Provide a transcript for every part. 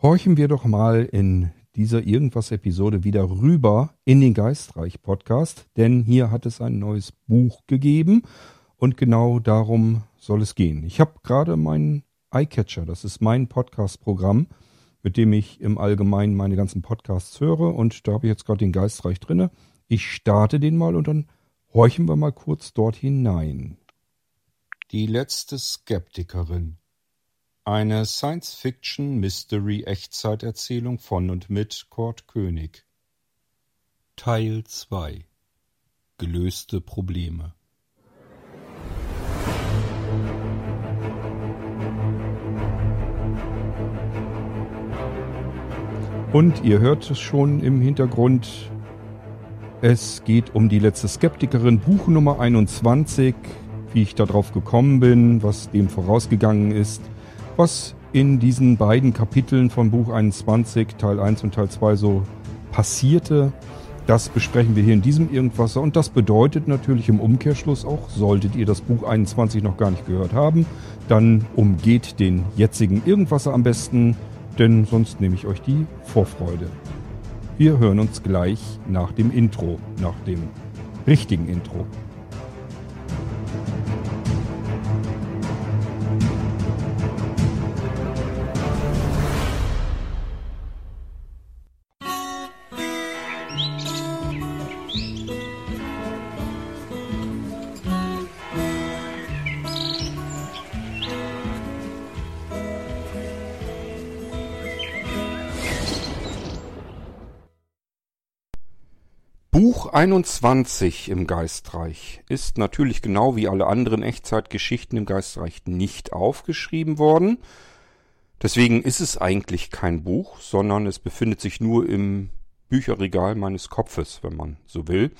horchen wir doch mal in dieser Irgendwas-Episode wieder rüber in den Geistreich-Podcast, denn hier hat es ein neues Buch gegeben und genau darum soll es gehen. Ich habe gerade meinen iCatcher, das ist mein Podcast-Programm, mit dem ich im Allgemeinen meine ganzen Podcasts höre und da habe ich jetzt gerade den Geistreich drinne. Ich starte den mal und dann horchen wir mal kurz dort hinein. Die letzte Skeptikerin eine Science-Fiction-Mystery-Echtzeiterzählung von und mit Kurt König. Teil 2 Gelöste Probleme Und ihr hört es schon im Hintergrund. Es geht um die letzte Skeptikerin, Buch Nummer 21, wie ich darauf gekommen bin, was dem vorausgegangen ist – was in diesen beiden Kapiteln von Buch 21, Teil 1 und Teil 2 so passierte, das besprechen wir hier in diesem Irgendwasser und das bedeutet natürlich im Umkehrschluss auch, solltet ihr das Buch 21 noch gar nicht gehört haben, dann umgeht den jetzigen Irgendwasser am besten, denn sonst nehme ich euch die Vorfreude. Wir hören uns gleich nach dem Intro, nach dem richtigen Intro. Buch 21 im Geistreich ist natürlich genau wie alle anderen Echtzeitgeschichten im Geistreich nicht aufgeschrieben worden. Deswegen ist es eigentlich kein Buch, sondern es befindet sich nur im Bücherregal meines Kopfes, wenn man so will.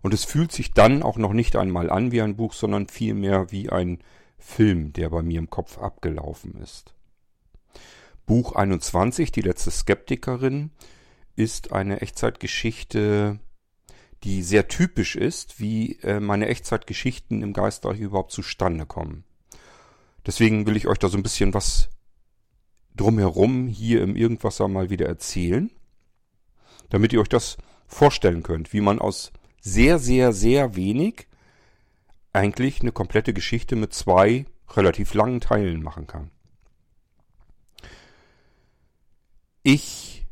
Und es fühlt sich dann auch noch nicht einmal an wie ein Buch, sondern vielmehr wie ein Film, der bei mir im Kopf abgelaufen ist. Buch 21, die letzte Skeptikerin, ist eine Echtzeitgeschichte die sehr typisch ist, wie äh, meine Echtzeitgeschichten im Geistreich überhaupt zustande kommen. Deswegen will ich euch da so ein bisschen was drumherum hier im Irgendwasser mal wieder erzählen, damit ihr euch das vorstellen könnt, wie man aus sehr, sehr, sehr wenig eigentlich eine komplette Geschichte mit zwei relativ langen Teilen machen kann. Ich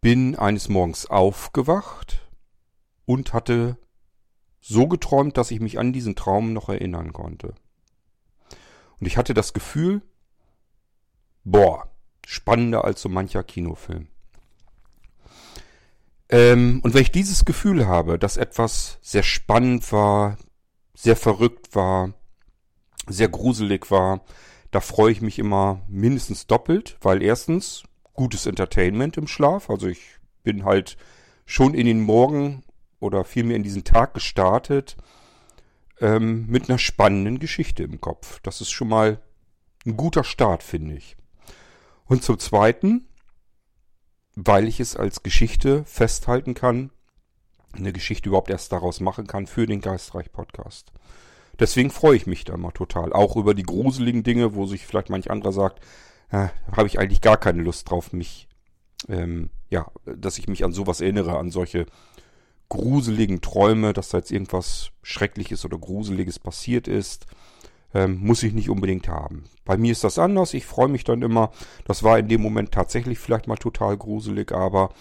bin eines Morgens aufgewacht und hatte so geträumt, dass ich mich an diesen Traum noch erinnern konnte. Und ich hatte das Gefühl, boah, spannender als so mancher Kinofilm. Ähm, und wenn ich dieses Gefühl habe, dass etwas sehr spannend war, sehr verrückt war, sehr gruselig war, da freue ich mich immer mindestens doppelt, weil erstens gutes Entertainment im Schlaf, also ich bin halt schon in den Morgen oder vielmehr in diesen Tag gestartet ähm, mit einer spannenden Geschichte im Kopf. Das ist schon mal ein guter Start, finde ich. Und zum Zweiten, weil ich es als Geschichte festhalten kann, eine Geschichte überhaupt erst daraus machen kann für den Geistreich-Podcast. Deswegen freue ich mich da mal total. Auch über die gruseligen Dinge, wo sich vielleicht manch anderer sagt, äh, habe ich eigentlich gar keine Lust drauf, mich, ähm, ja, dass ich mich an sowas erinnere, an solche gruseligen Träume, dass da jetzt irgendwas Schreckliches oder Gruseliges passiert ist, ähm, muss ich nicht unbedingt haben. Bei mir ist das anders. Ich freue mich dann immer. Das war in dem Moment tatsächlich vielleicht mal total gruselig, aber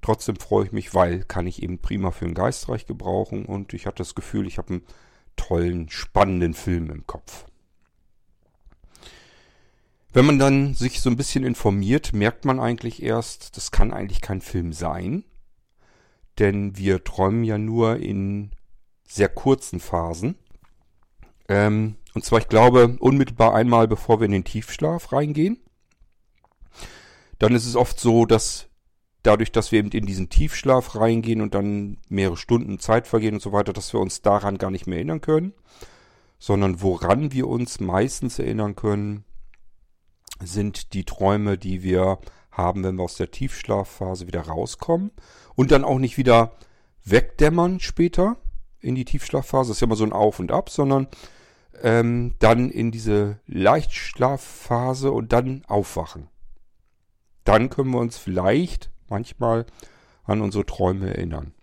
trotzdem freue ich mich, weil kann ich eben prima für ein Geistreich gebrauchen und ich hatte das Gefühl, ich habe einen tollen, spannenden Film im Kopf. Wenn man dann sich so ein bisschen informiert, merkt man eigentlich erst, das kann eigentlich kein Film sein denn wir träumen ja nur in sehr kurzen Phasen. Ähm, und zwar, ich glaube, unmittelbar einmal, bevor wir in den Tiefschlaf reingehen. Dann ist es oft so, dass dadurch, dass wir eben in diesen Tiefschlaf reingehen und dann mehrere Stunden Zeit vergehen und so weiter, dass wir uns daran gar nicht mehr erinnern können, sondern woran wir uns meistens erinnern können, sind die Träume, die wir haben, wenn wir aus der Tiefschlafphase wieder rauskommen und dann auch nicht wieder wegdämmern später in die Tiefschlafphase. Das ist ja immer so ein Auf und Ab, sondern ähm, dann in diese Leichtschlafphase und dann aufwachen. Dann können wir uns vielleicht manchmal an unsere Träume erinnern.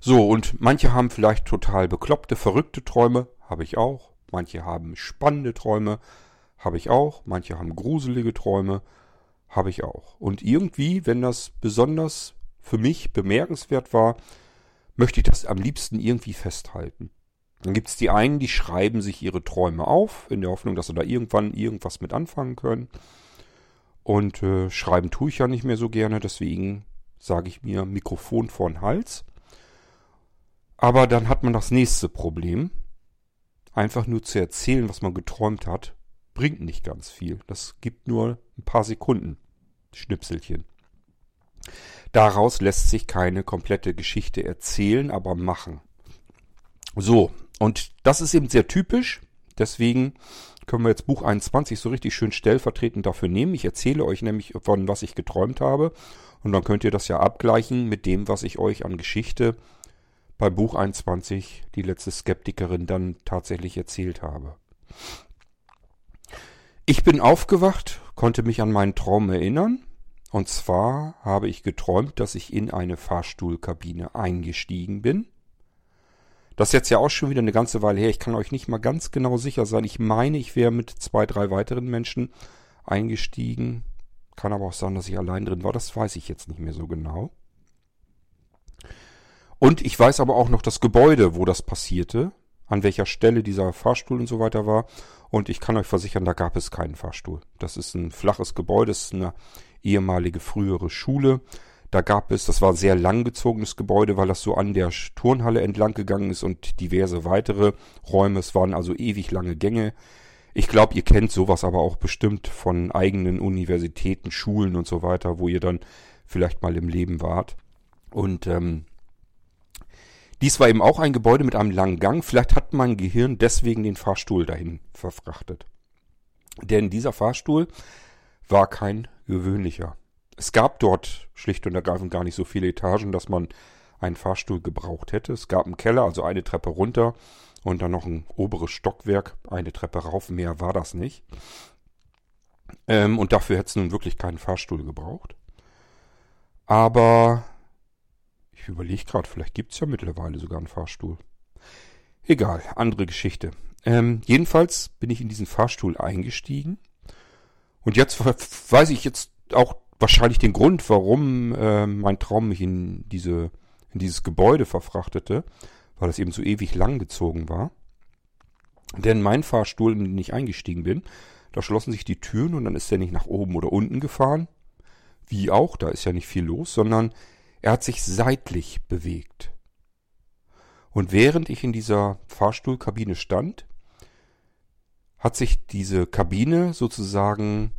So, und manche haben vielleicht total bekloppte, verrückte Träume, habe ich auch. Manche haben spannende Träume, habe ich auch. Manche haben gruselige Träume, habe ich auch. Und irgendwie, wenn das besonders für mich bemerkenswert war, möchte ich das am liebsten irgendwie festhalten. Dann gibt es die einen, die schreiben sich ihre Träume auf, in der Hoffnung, dass sie da irgendwann irgendwas mit anfangen können. Und äh, schreiben tue ich ja nicht mehr so gerne, deswegen sage ich mir Mikrofon vor den Hals. Aber dann hat man das nächste Problem. Einfach nur zu erzählen, was man geträumt hat, bringt nicht ganz viel. Das gibt nur ein paar Sekunden. Schnipselchen. Daraus lässt sich keine komplette Geschichte erzählen, aber machen. So, und das ist eben sehr typisch. Deswegen können wir jetzt Buch 21 so richtig schön stellvertretend dafür nehmen. Ich erzähle euch nämlich von was ich geträumt habe. Und dann könnt ihr das ja abgleichen mit dem, was ich euch an Geschichte bei Buch 21, die letzte Skeptikerin, dann tatsächlich erzählt habe. Ich bin aufgewacht, konnte mich an meinen Traum erinnern. Und zwar habe ich geträumt, dass ich in eine Fahrstuhlkabine eingestiegen bin. Das ist jetzt ja auch schon wieder eine ganze Weile her. Ich kann euch nicht mal ganz genau sicher sein. Ich meine, ich wäre mit zwei, drei weiteren Menschen eingestiegen. Kann aber auch sein, dass ich allein drin war. Das weiß ich jetzt nicht mehr so genau. Und ich weiß aber auch noch das Gebäude, wo das passierte, an welcher Stelle dieser Fahrstuhl und so weiter war. Und ich kann euch versichern, da gab es keinen Fahrstuhl. Das ist ein flaches Gebäude, das ist eine ehemalige frühere Schule. Da gab es, das war ein sehr langgezogenes Gebäude, weil das so an der Turnhalle entlang gegangen ist und diverse weitere Räume. Es waren also ewig lange Gänge. Ich glaube, ihr kennt sowas aber auch bestimmt von eigenen Universitäten, Schulen und so weiter, wo ihr dann vielleicht mal im Leben wart. Und ähm, dies war eben auch ein Gebäude mit einem langen Gang. Vielleicht hat mein Gehirn deswegen den Fahrstuhl dahin verfrachtet. Denn dieser Fahrstuhl war kein gewöhnlicher. Es gab dort schlicht und ergreifend gar nicht so viele Etagen, dass man einen Fahrstuhl gebraucht hätte. Es gab einen Keller, also eine Treppe runter und dann noch ein oberes Stockwerk, eine Treppe rauf. Mehr war das nicht. Ähm, und dafür hätte es nun wirklich keinen Fahrstuhl gebraucht. Aber überlege gerade, vielleicht gibt es ja mittlerweile sogar einen Fahrstuhl. Egal, andere Geschichte. Ähm, jedenfalls bin ich in diesen Fahrstuhl eingestiegen. Und jetzt weiß ich jetzt auch wahrscheinlich den Grund, warum äh, mein Traum mich in, diese, in dieses Gebäude verfrachtete, weil es eben so ewig lang gezogen war. Denn mein Fahrstuhl, in den ich eingestiegen bin, da schlossen sich die Türen und dann ist er nicht nach oben oder unten gefahren. Wie auch, da ist ja nicht viel los, sondern er hat sich seitlich bewegt. Und während ich in dieser Fahrstuhlkabine stand, hat sich diese Kabine sozusagen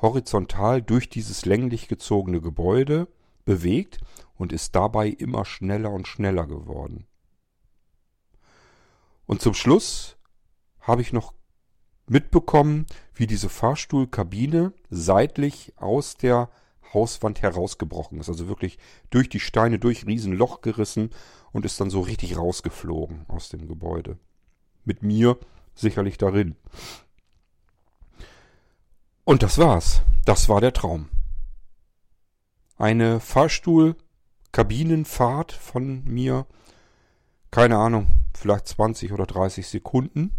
horizontal durch dieses länglich gezogene Gebäude bewegt und ist dabei immer schneller und schneller geworden. Und zum Schluss habe ich noch mitbekommen, wie diese Fahrstuhlkabine seitlich aus der Hauswand herausgebrochen ist. Also wirklich durch die Steine, durch Riesenloch gerissen und ist dann so richtig rausgeflogen aus dem Gebäude. Mit mir sicherlich darin. Und das war's. Das war der Traum. Eine Fahrstuhl-Kabinenfahrt von mir. Keine Ahnung, vielleicht 20 oder 30 Sekunden.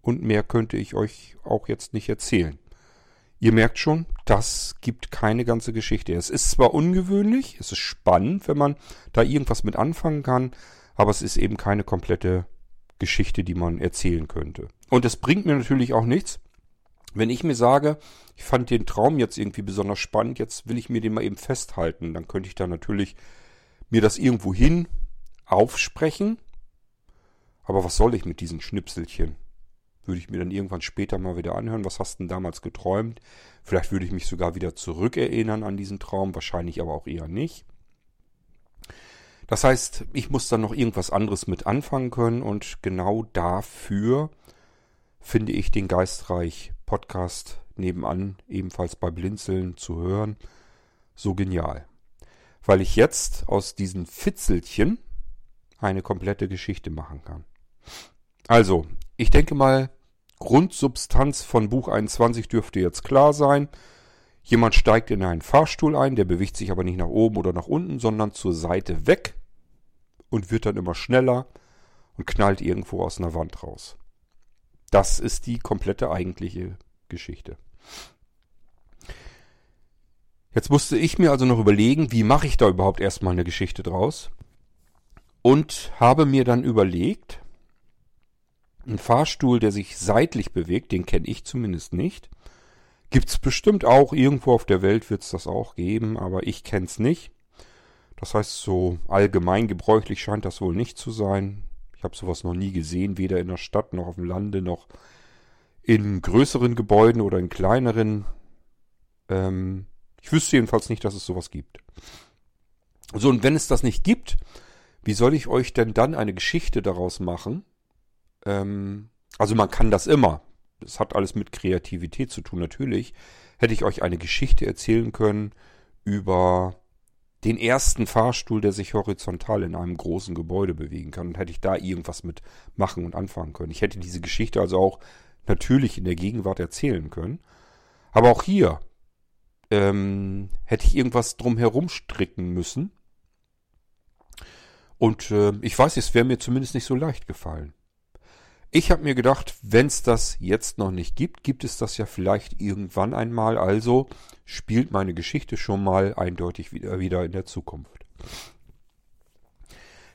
Und mehr könnte ich euch auch jetzt nicht erzählen. Ihr merkt schon, das gibt keine ganze Geschichte. Es ist zwar ungewöhnlich, es ist spannend, wenn man da irgendwas mit anfangen kann, aber es ist eben keine komplette Geschichte, die man erzählen könnte. Und es bringt mir natürlich auch nichts, wenn ich mir sage, ich fand den Traum jetzt irgendwie besonders spannend, jetzt will ich mir den mal eben festhalten, dann könnte ich da natürlich mir das irgendwo hin aufsprechen. Aber was soll ich mit diesen Schnipselchen? Würde ich mir dann irgendwann später mal wieder anhören, was hast du denn damals geträumt? Vielleicht würde ich mich sogar wieder zurückerinnern an diesen Traum, wahrscheinlich aber auch eher nicht. Das heißt, ich muss dann noch irgendwas anderes mit anfangen können und genau dafür finde ich den Geistreich Podcast nebenan ebenfalls bei Blinzeln zu hören so genial. Weil ich jetzt aus diesen Fitzelchen eine komplette Geschichte machen kann. Also, ich denke mal, Grundsubstanz von Buch 21 dürfte jetzt klar sein. Jemand steigt in einen Fahrstuhl ein, der bewegt sich aber nicht nach oben oder nach unten, sondern zur Seite weg und wird dann immer schneller und knallt irgendwo aus einer Wand raus. Das ist die komplette eigentliche Geschichte. Jetzt musste ich mir also noch überlegen, wie mache ich da überhaupt erstmal eine Geschichte draus? Und habe mir dann überlegt, ein Fahrstuhl, der sich seitlich bewegt, den kenne ich zumindest nicht. Gibt's bestimmt auch, irgendwo auf der Welt wird's das auch geben, aber ich kenn's nicht. Das heißt, so allgemein gebräuchlich scheint das wohl nicht zu sein. Ich habe sowas noch nie gesehen, weder in der Stadt noch auf dem Lande noch in größeren Gebäuden oder in kleineren. Ähm, ich wüsste jedenfalls nicht, dass es sowas gibt. So, und wenn es das nicht gibt, wie soll ich euch denn dann eine Geschichte daraus machen? Ähm, also man kann das immer. Das hat alles mit Kreativität zu tun, natürlich. Hätte ich euch eine Geschichte erzählen können über den ersten Fahrstuhl, der sich horizontal in einem großen Gebäude bewegen kann. Und hätte ich da irgendwas mit machen und anfangen können. Ich hätte diese Geschichte also auch natürlich in der Gegenwart erzählen können. Aber auch hier ähm, hätte ich irgendwas drumherum stricken müssen. Und äh, ich weiß, es wäre mir zumindest nicht so leicht gefallen. Ich habe mir gedacht, wenn es das jetzt noch nicht gibt, gibt es das ja vielleicht irgendwann einmal. Also spielt meine Geschichte schon mal eindeutig wieder, wieder in der Zukunft.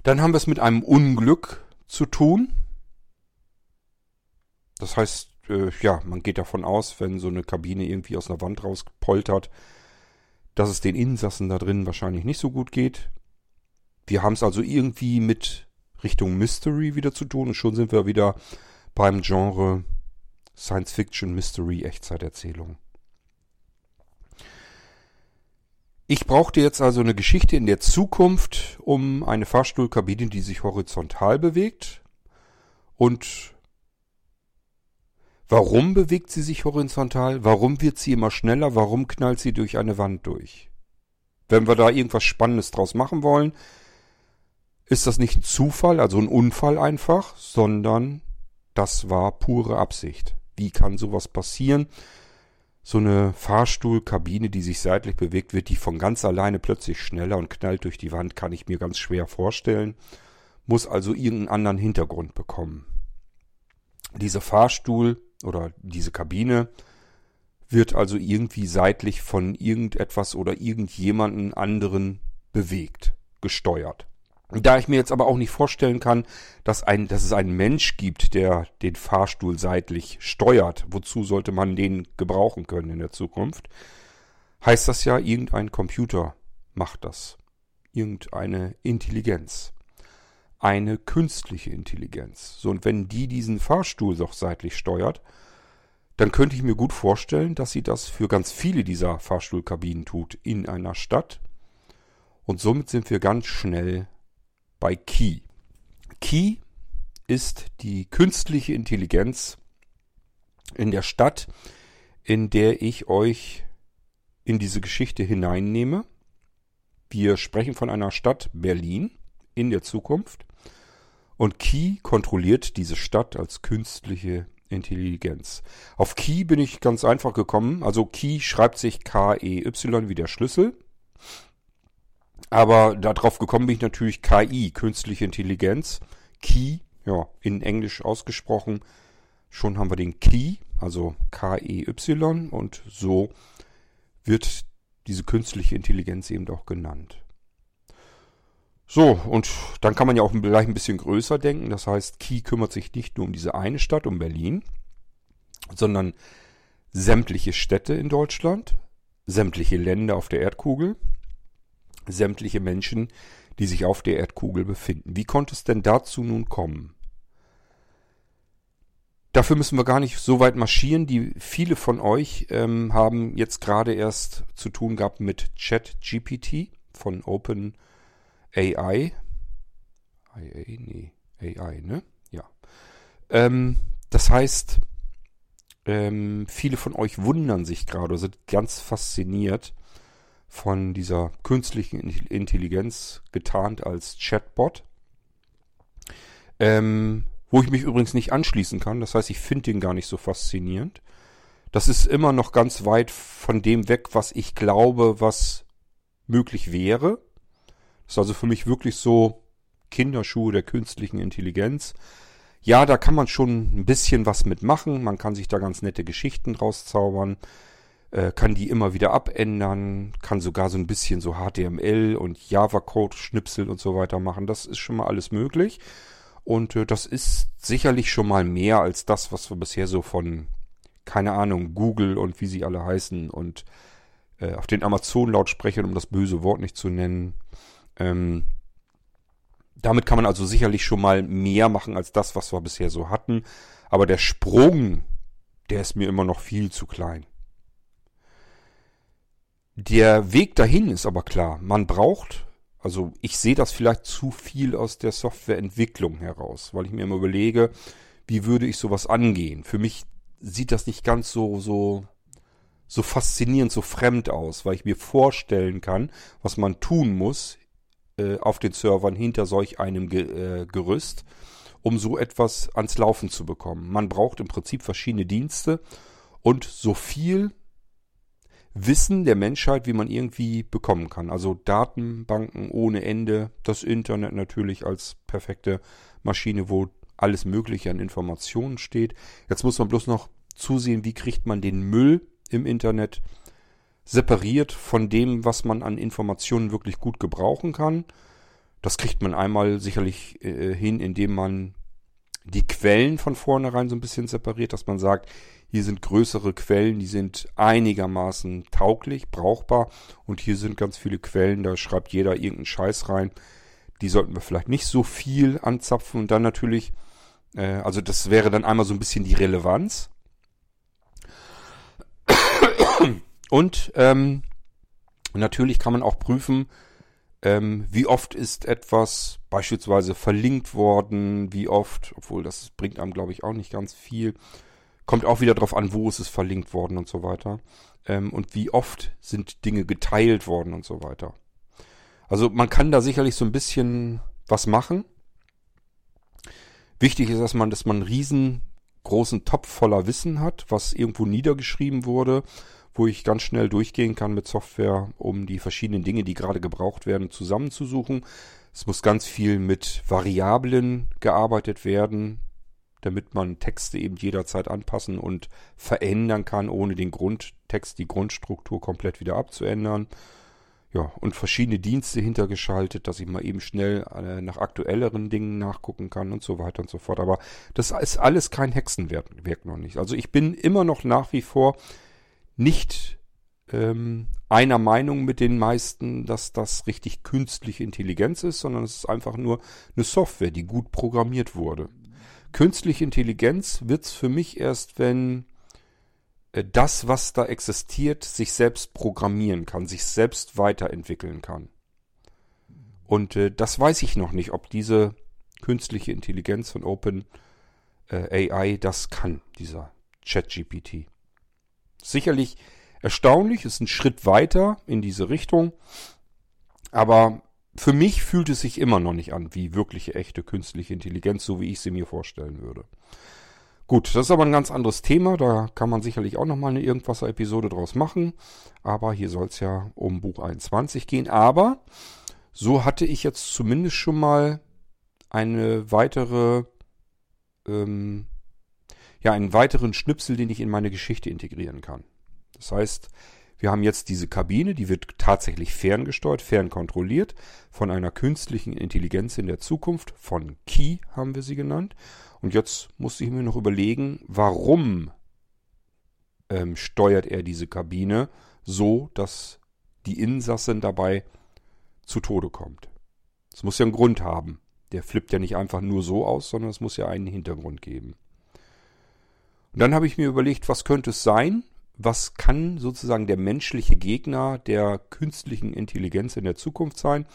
Dann haben wir es mit einem Unglück zu tun. Das heißt, äh, ja, man geht davon aus, wenn so eine Kabine irgendwie aus einer Wand rauspoltert, dass es den Insassen da drin wahrscheinlich nicht so gut geht. Wir haben es also irgendwie mit Richtung Mystery wieder zu tun und schon sind wir wieder beim Genre Science Fiction Mystery Echtzeiterzählung. Ich brauchte jetzt also eine Geschichte in der Zukunft um eine Fahrstuhlkabine, die sich horizontal bewegt. Und warum bewegt sie sich horizontal? Warum wird sie immer schneller? Warum knallt sie durch eine Wand durch? Wenn wir da irgendwas Spannendes draus machen wollen, ist das nicht ein Zufall, also ein Unfall einfach, sondern das war pure Absicht. Wie kann sowas passieren? So eine Fahrstuhlkabine, die sich seitlich bewegt, wird die von ganz alleine plötzlich schneller und knallt durch die Wand, kann ich mir ganz schwer vorstellen. Muss also irgendeinen anderen Hintergrund bekommen. Dieser Fahrstuhl oder diese Kabine wird also irgendwie seitlich von irgendetwas oder irgendjemanden anderen bewegt, gesteuert. Da ich mir jetzt aber auch nicht vorstellen kann, dass, ein, dass es einen Mensch gibt, der den Fahrstuhl seitlich steuert, wozu sollte man den gebrauchen können in der Zukunft, heißt das ja, irgendein Computer macht das. Irgendeine Intelligenz. Eine künstliche Intelligenz. So, und wenn die diesen Fahrstuhl doch seitlich steuert, dann könnte ich mir gut vorstellen, dass sie das für ganz viele dieser Fahrstuhlkabinen tut in einer Stadt. Und somit sind wir ganz schnell bei Key. Key ist die künstliche Intelligenz in der Stadt, in der ich euch in diese Geschichte hineinnehme. Wir sprechen von einer Stadt Berlin in der Zukunft und Key kontrolliert diese Stadt als künstliche Intelligenz. Auf Key bin ich ganz einfach gekommen. Also Key schreibt sich K-E-Y wie der Schlüssel. Aber darauf gekommen bin ich natürlich KI, künstliche Intelligenz. Key, ja, in Englisch ausgesprochen. Schon haben wir den Key, also K-E-Y und so wird diese künstliche Intelligenz eben auch genannt. So, und dann kann man ja auch gleich ein bisschen größer denken. Das heißt, Key kümmert sich nicht nur um diese eine Stadt, um Berlin, sondern sämtliche Städte in Deutschland, sämtliche Länder auf der Erdkugel, sämtliche Menschen, die sich auf der Erdkugel befinden. Wie konnte es denn dazu nun kommen? Dafür müssen wir gar nicht so weit marschieren. Die viele von euch ähm, haben jetzt gerade erst zu tun gehabt mit ChatGPT von Open AI. Nee, AI, ne? Ja. Ähm, das heißt, ähm, viele von euch wundern sich gerade, sind ganz fasziniert, von dieser künstlichen Intelligenz getarnt als Chatbot. Ähm, wo ich mich übrigens nicht anschließen kann. Das heißt, ich finde den gar nicht so faszinierend. Das ist immer noch ganz weit von dem weg, was ich glaube, was möglich wäre. Das ist also für mich wirklich so Kinderschuhe der künstlichen Intelligenz. Ja, da kann man schon ein bisschen was mitmachen. Man kann sich da ganz nette Geschichten rauszaubern, äh, kann die immer wieder abändern, kann sogar so ein bisschen so HTML und Java-Code schnipseln und so weiter machen. Das ist schon mal alles möglich. Und äh, das ist sicherlich schon mal mehr als das, was wir bisher so von, keine Ahnung, Google und wie sie alle heißen und äh, auf den Amazon-Lautsprechern, um das böse Wort nicht zu nennen, ähm, damit kann man also sicherlich schon mal mehr machen als das, was wir bisher so hatten. Aber der Sprung, der ist mir immer noch viel zu klein. Der Weg dahin ist aber klar. Man braucht, also ich sehe das vielleicht zu viel aus der Softwareentwicklung heraus, weil ich mir immer überlege, wie würde ich sowas angehen. Für mich sieht das nicht ganz so, so, so faszinierend, so fremd aus, weil ich mir vorstellen kann, was man tun muss, äh, auf den Servern hinter solch einem Ge äh, Gerüst, um so etwas ans Laufen zu bekommen. Man braucht im Prinzip verschiedene Dienste und so viel Wissen der Menschheit, wie man irgendwie bekommen kann. Also Datenbanken ohne Ende, das Internet natürlich als perfekte Maschine, wo alles Mögliche an Informationen steht. Jetzt muss man bloß noch zusehen, wie kriegt man den Müll im Internet separiert von dem, was man an Informationen wirklich gut gebrauchen kann. Das kriegt man einmal sicherlich äh, hin, indem man die Quellen von vornherein so ein bisschen separiert, dass man sagt, hier sind größere Quellen, die sind einigermaßen tauglich, brauchbar und hier sind ganz viele Quellen, da schreibt jeder irgendeinen Scheiß rein. Die sollten wir vielleicht nicht so viel anzapfen und dann natürlich, äh, also das wäre dann einmal so ein bisschen die Relevanz. Und ähm, natürlich kann man auch prüfen, ähm, wie oft ist etwas beispielsweise verlinkt worden, wie oft, obwohl das bringt einem, glaube ich, auch nicht ganz viel. Kommt auch wieder darauf an, wo ist es verlinkt worden und so weiter. Ähm, und wie oft sind Dinge geteilt worden und so weiter. Also man kann da sicherlich so ein bisschen was machen. Wichtig ist, dass man, dass man einen riesengroßen Topf voller Wissen hat, was irgendwo niedergeschrieben wurde wo ich ganz schnell durchgehen kann mit Software, um die verschiedenen Dinge, die gerade gebraucht werden, zusammenzusuchen. Es muss ganz viel mit Variablen gearbeitet werden, damit man Texte eben jederzeit anpassen und verändern kann, ohne den Grundtext, die Grundstruktur komplett wieder abzuändern. Ja, und verschiedene Dienste hintergeschaltet, dass ich mal eben schnell äh, nach aktuelleren Dingen nachgucken kann und so weiter und so fort. Aber das ist alles kein Hexenwerk noch nicht. Also ich bin immer noch nach wie vor nicht ähm, einer Meinung mit den meisten, dass das richtig künstliche Intelligenz ist, sondern es ist einfach nur eine Software, die gut programmiert wurde. Künstliche Intelligenz wird's für mich erst, wenn äh, das, was da existiert, sich selbst programmieren kann, sich selbst weiterentwickeln kann. Und äh, das weiß ich noch nicht, ob diese künstliche Intelligenz von Open äh, AI das kann, dieser ChatGPT. Sicherlich erstaunlich, ist ein Schritt weiter in diese Richtung. Aber für mich fühlt es sich immer noch nicht an wie wirkliche echte künstliche Intelligenz, so wie ich sie mir vorstellen würde. Gut, das ist aber ein ganz anderes Thema. Da kann man sicherlich auch nochmal eine Irgendwasser-Episode draus machen. Aber hier soll es ja um Buch 21 gehen. Aber so hatte ich jetzt zumindest schon mal eine weitere ähm, ja einen weiteren Schnipsel, den ich in meine Geschichte integrieren kann. Das heißt, wir haben jetzt diese Kabine, die wird tatsächlich ferngesteuert, fernkontrolliert von einer künstlichen Intelligenz in der Zukunft, von Key haben wir sie genannt. Und jetzt musste ich mir noch überlegen, warum ähm, steuert er diese Kabine so, dass die Insassin dabei zu Tode kommt. Es muss ja einen Grund haben. Der flippt ja nicht einfach nur so aus, sondern es muss ja einen Hintergrund geben. Und dann habe ich mir überlegt, was könnte es sein? Was kann sozusagen der menschliche Gegner der künstlichen Intelligenz in der Zukunft sein?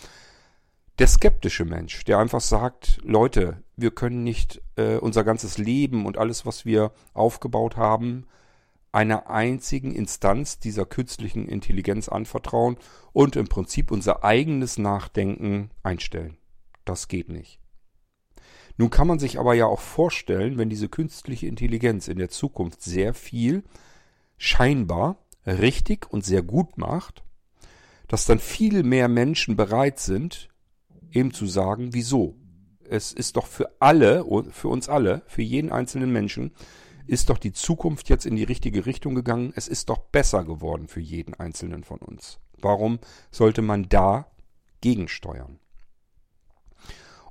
Der skeptische Mensch, der einfach sagt, Leute, wir können nicht äh, unser ganzes Leben und alles, was wir aufgebaut haben, einer einzigen Instanz dieser künstlichen Intelligenz anvertrauen und im Prinzip unser eigenes Nachdenken einstellen. Das geht nicht. Nun kann man sich aber ja auch vorstellen, wenn diese künstliche Intelligenz in der Zukunft sehr viel scheinbar richtig und sehr gut macht, dass dann viel mehr Menschen bereit sind, eben zu sagen, wieso? Es ist doch für alle, für uns alle, für jeden einzelnen Menschen, ist doch die Zukunft jetzt in die richtige Richtung gegangen. Es ist doch besser geworden für jeden einzelnen von uns. Warum sollte man da gegensteuern?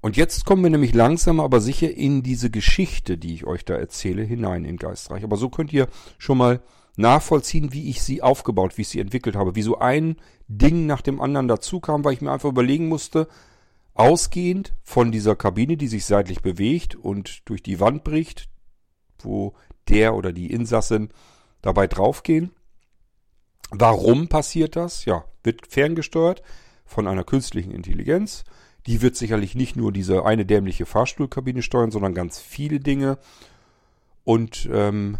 Und jetzt kommen wir nämlich langsam aber sicher in diese Geschichte, die ich euch da erzähle, hinein in Geistreich. Aber so könnt ihr schon mal nachvollziehen, wie ich sie aufgebaut, wie ich sie entwickelt habe, wie so ein Ding nach dem anderen dazu kam, weil ich mir einfach überlegen musste, ausgehend von dieser Kabine, die sich seitlich bewegt und durch die Wand bricht, wo der oder die Insassin dabei draufgehen. Warum passiert das? Ja, wird ferngesteuert von einer künstlichen Intelligenz. Die wird sicherlich nicht nur diese eine dämliche Fahrstuhlkabine steuern, sondern ganz viele Dinge. Und ähm,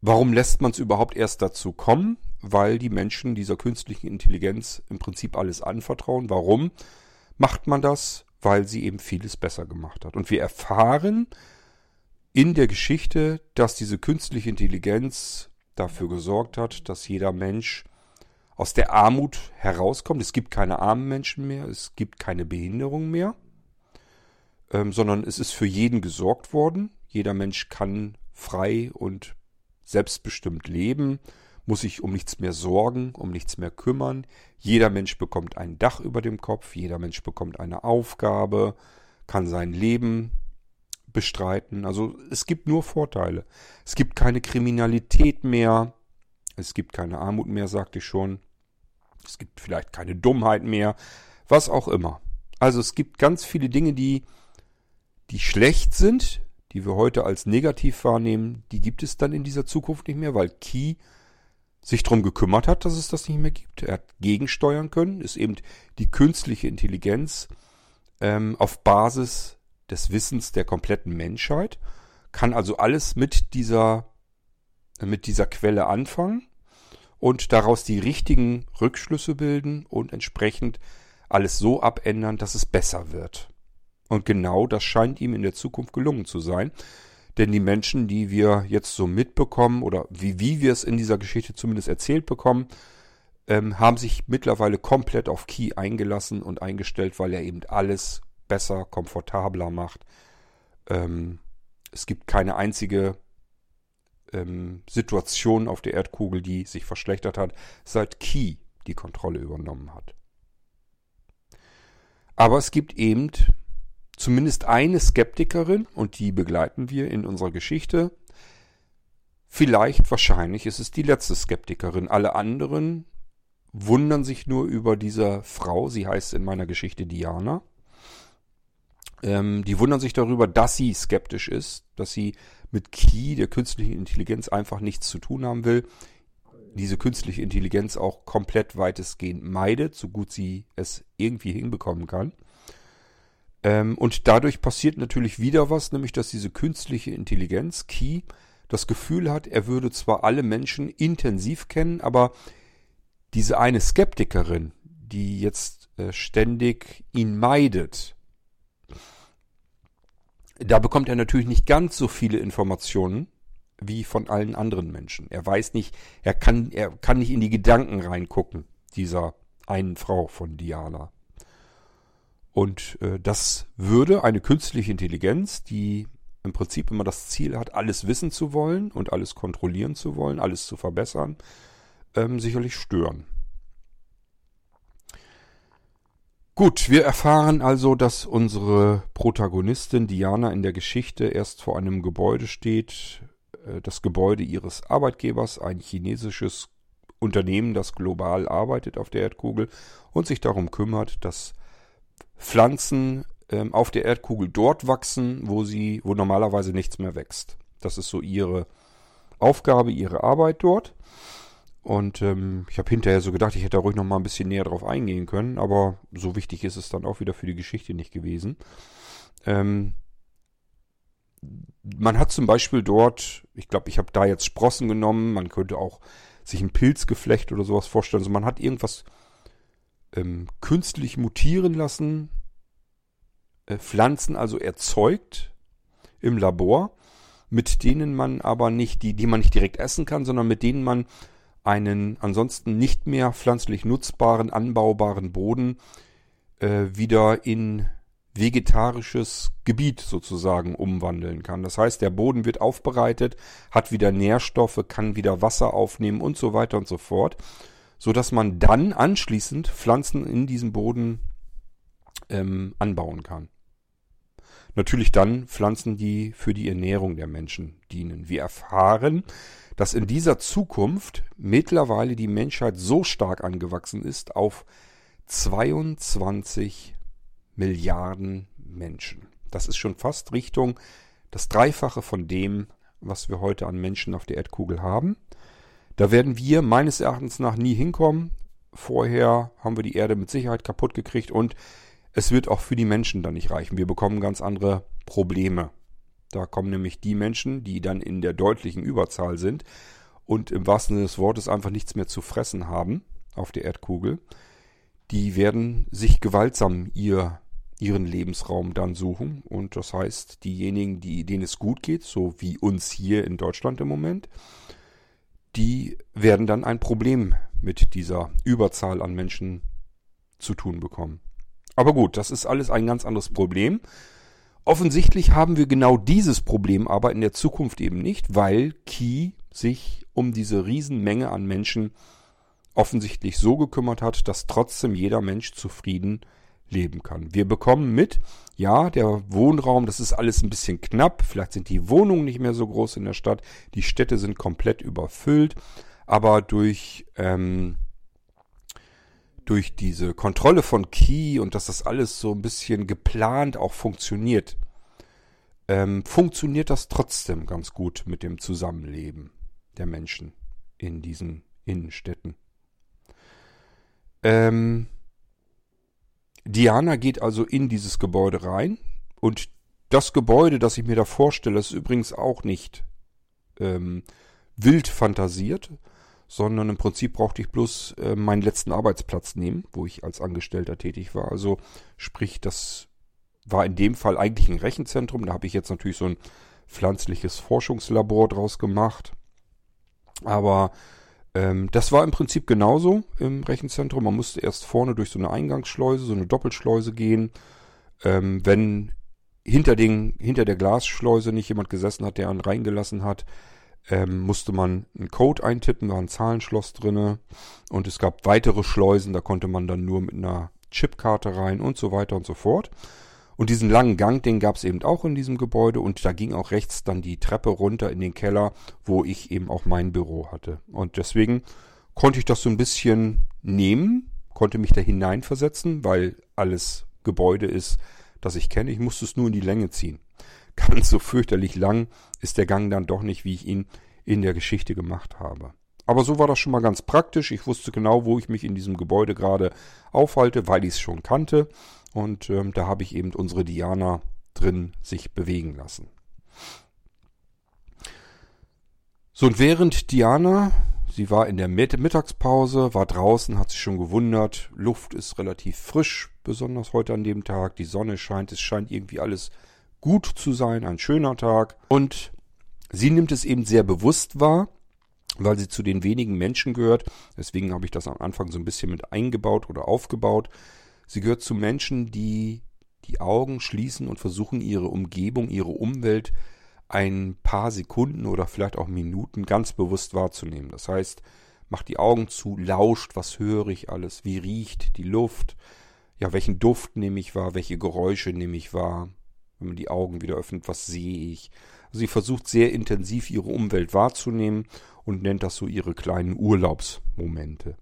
warum lässt man es überhaupt erst dazu kommen? Weil die Menschen dieser künstlichen Intelligenz im Prinzip alles anvertrauen. Warum macht man das? Weil sie eben vieles besser gemacht hat. Und wir erfahren in der Geschichte, dass diese künstliche Intelligenz dafür gesorgt hat, dass jeder Mensch aus der Armut herauskommt. Es gibt keine armen Menschen mehr, es gibt keine Behinderung mehr, ähm, sondern es ist für jeden gesorgt worden. Jeder Mensch kann frei und selbstbestimmt leben, muss sich um nichts mehr sorgen, um nichts mehr kümmern. Jeder Mensch bekommt ein Dach über dem Kopf, jeder Mensch bekommt eine Aufgabe, kann sein Leben bestreiten. Also es gibt nur Vorteile. Es gibt keine Kriminalität mehr, es gibt keine Armut mehr, sagte ich schon. Es gibt vielleicht keine Dummheit mehr, was auch immer. Also es gibt ganz viele Dinge, die, die schlecht sind, die wir heute als negativ wahrnehmen, die gibt es dann in dieser Zukunft nicht mehr, weil Key sich darum gekümmert hat, dass es das nicht mehr gibt. Er hat gegensteuern können, ist eben die künstliche Intelligenz ähm, auf Basis des Wissens der kompletten Menschheit, kann also alles mit dieser, mit dieser Quelle anfangen und daraus die richtigen Rückschlüsse bilden und entsprechend alles so abändern, dass es besser wird. Und genau das scheint ihm in der Zukunft gelungen zu sein. Denn die Menschen, die wir jetzt so mitbekommen oder wie, wie wir es in dieser Geschichte zumindest erzählt bekommen, ähm, haben sich mittlerweile komplett auf Key eingelassen und eingestellt, weil er eben alles besser, komfortabler macht. Ähm, es gibt keine einzige ähm, Situation auf der Erdkugel, die sich verschlechtert hat, seit Key die Kontrolle übernommen hat. Aber es gibt eben zumindest eine Skeptikerin, und die begleiten wir in unserer Geschichte. Vielleicht, wahrscheinlich ist es die letzte Skeptikerin. Alle anderen wundern sich nur über diese Frau, sie heißt in meiner Geschichte Diana. Ähm, die wundern sich darüber, dass sie skeptisch ist, dass sie mit Key, der künstlichen Intelligenz, einfach nichts zu tun haben will. Diese künstliche Intelligenz auch komplett weitestgehend meidet, so gut sie es irgendwie hinbekommen kann. Ähm, und dadurch passiert natürlich wieder was, nämlich dass diese künstliche Intelligenz, Key, das Gefühl hat, er würde zwar alle Menschen intensiv kennen, aber diese eine Skeptikerin, die jetzt äh, ständig ihn meidet, da bekommt er natürlich nicht ganz so viele Informationen wie von allen anderen Menschen. Er weiß nicht, er kann, er kann nicht in die Gedanken reingucken, dieser einen Frau von Diana. Und äh, das würde eine künstliche Intelligenz, die im Prinzip immer das Ziel hat, alles wissen zu wollen und alles kontrollieren zu wollen, alles zu verbessern, ähm, sicherlich stören. Gut, wir erfahren also, dass unsere Protagonistin Diana in der Geschichte erst vor einem Gebäude steht, äh, das Gebäude ihres Arbeitgebers, ein chinesisches Unternehmen, das global arbeitet auf der Erdkugel und sich darum kümmert, dass Pflanzen ähm, auf der Erdkugel dort wachsen, wo sie, wo normalerweise nichts mehr wächst. Das ist so ihre Aufgabe, ihre Arbeit dort. Und ähm, ich habe hinterher so gedacht, ich hätte da ruhig noch mal ein bisschen näher drauf eingehen können, aber so wichtig ist es dann auch wieder für die Geschichte nicht gewesen. Ähm, man hat zum Beispiel dort, ich glaube, ich habe da jetzt Sprossen genommen, man könnte auch sich ein Pilzgeflecht oder sowas vorstellen. Also man hat irgendwas ähm, künstlich mutieren lassen, äh, Pflanzen also erzeugt im Labor mit denen man aber nicht, die, die man nicht direkt essen kann, sondern mit denen man einen ansonsten nicht mehr pflanzlich nutzbaren, anbaubaren Boden äh, wieder in vegetarisches Gebiet sozusagen umwandeln kann. Das heißt, der Boden wird aufbereitet, hat wieder Nährstoffe, kann wieder Wasser aufnehmen und so weiter und so fort, so dass man dann anschließend Pflanzen in diesem Boden ähm, anbauen kann. Natürlich dann Pflanzen, die für die Ernährung der Menschen dienen. Wir erfahren, dass in dieser Zukunft mittlerweile die Menschheit so stark angewachsen ist auf 22 Milliarden Menschen. Das ist schon fast Richtung das Dreifache von dem, was wir heute an Menschen auf der Erdkugel haben. Da werden wir meines Erachtens nach nie hinkommen. Vorher haben wir die Erde mit Sicherheit kaputt gekriegt und es wird auch für die Menschen dann nicht reichen. Wir bekommen ganz andere Probleme. Da kommen nämlich die Menschen, die dann in der deutlichen Überzahl sind und im wahrsten Sinne des Wortes einfach nichts mehr zu fressen haben auf der Erdkugel. Die werden sich gewaltsam ihr, ihren Lebensraum dann suchen. Und das heißt, diejenigen, die, denen es gut geht, so wie uns hier in Deutschland im Moment, die werden dann ein Problem mit dieser Überzahl an Menschen zu tun bekommen. Aber gut, das ist alles ein ganz anderes Problem. Offensichtlich haben wir genau dieses Problem aber in der Zukunft eben nicht, weil Key sich um diese Riesenmenge an Menschen offensichtlich so gekümmert hat, dass trotzdem jeder Mensch zufrieden leben kann. Wir bekommen mit, ja, der Wohnraum, das ist alles ein bisschen knapp, vielleicht sind die Wohnungen nicht mehr so groß in der Stadt, die Städte sind komplett überfüllt, aber durch ähm, durch diese Kontrolle von Key und dass das alles so ein bisschen geplant auch funktioniert, ähm, funktioniert das trotzdem ganz gut mit dem Zusammenleben der Menschen in diesen Innenstädten. Ähm, Diana geht also in dieses Gebäude rein und das Gebäude, das ich mir da vorstelle, ist übrigens auch nicht ähm, wild fantasiert, sondern im Prinzip brauchte ich bloß äh, meinen letzten Arbeitsplatz nehmen, wo ich als Angestellter tätig war. Also sprich, das war in dem Fall eigentlich ein Rechenzentrum. Da habe ich jetzt natürlich so ein pflanzliches Forschungslabor draus gemacht. Aber ähm, das war im Prinzip genauso im Rechenzentrum. Man musste erst vorne durch so eine Eingangsschleuse, so eine Doppelschleuse gehen. Ähm, wenn hinter, den, hinter der Glasschleuse nicht jemand gesessen hat, der einen reingelassen hat, ähm, musste man einen Code eintippen, war ein Zahlenschloss drinne und es gab weitere Schleusen, da konnte man dann nur mit einer Chipkarte rein und so weiter und so fort. Und diesen langen Gang, den gab es eben auch in diesem Gebäude und da ging auch rechts dann die Treppe runter in den Keller, wo ich eben auch mein Büro hatte. Und deswegen konnte ich das so ein bisschen nehmen, konnte mich da hineinversetzen, weil alles Gebäude ist, das ich kenne. Ich musste es nur in die Länge ziehen ganz so fürchterlich lang ist der Gang dann doch nicht, wie ich ihn in der Geschichte gemacht habe. Aber so war das schon mal ganz praktisch. Ich wusste genau, wo ich mich in diesem Gebäude gerade aufhalte, weil ich es schon kannte. Und ähm, da habe ich eben unsere Diana drin sich bewegen lassen. So, und während Diana, sie war in der Mittagspause, war draußen, hat sich schon gewundert, Luft ist relativ frisch, besonders heute an dem Tag, die Sonne scheint, es scheint irgendwie alles gut zu sein, ein schöner Tag. Und sie nimmt es eben sehr bewusst wahr, weil sie zu den wenigen Menschen gehört. Deswegen habe ich das am Anfang so ein bisschen mit eingebaut oder aufgebaut. Sie gehört zu Menschen, die die Augen schließen und versuchen, ihre Umgebung, ihre Umwelt ein paar Sekunden oder vielleicht auch Minuten ganz bewusst wahrzunehmen. Das heißt, macht die Augen zu, lauscht, was höre ich alles, wie riecht die Luft, ja, welchen Duft nehme ich wahr, welche Geräusche nehme ich wahr, wenn man die Augen wieder öffnet, was sehe ich? Sie versucht sehr intensiv ihre Umwelt wahrzunehmen und nennt das so ihre kleinen Urlaubsmomente.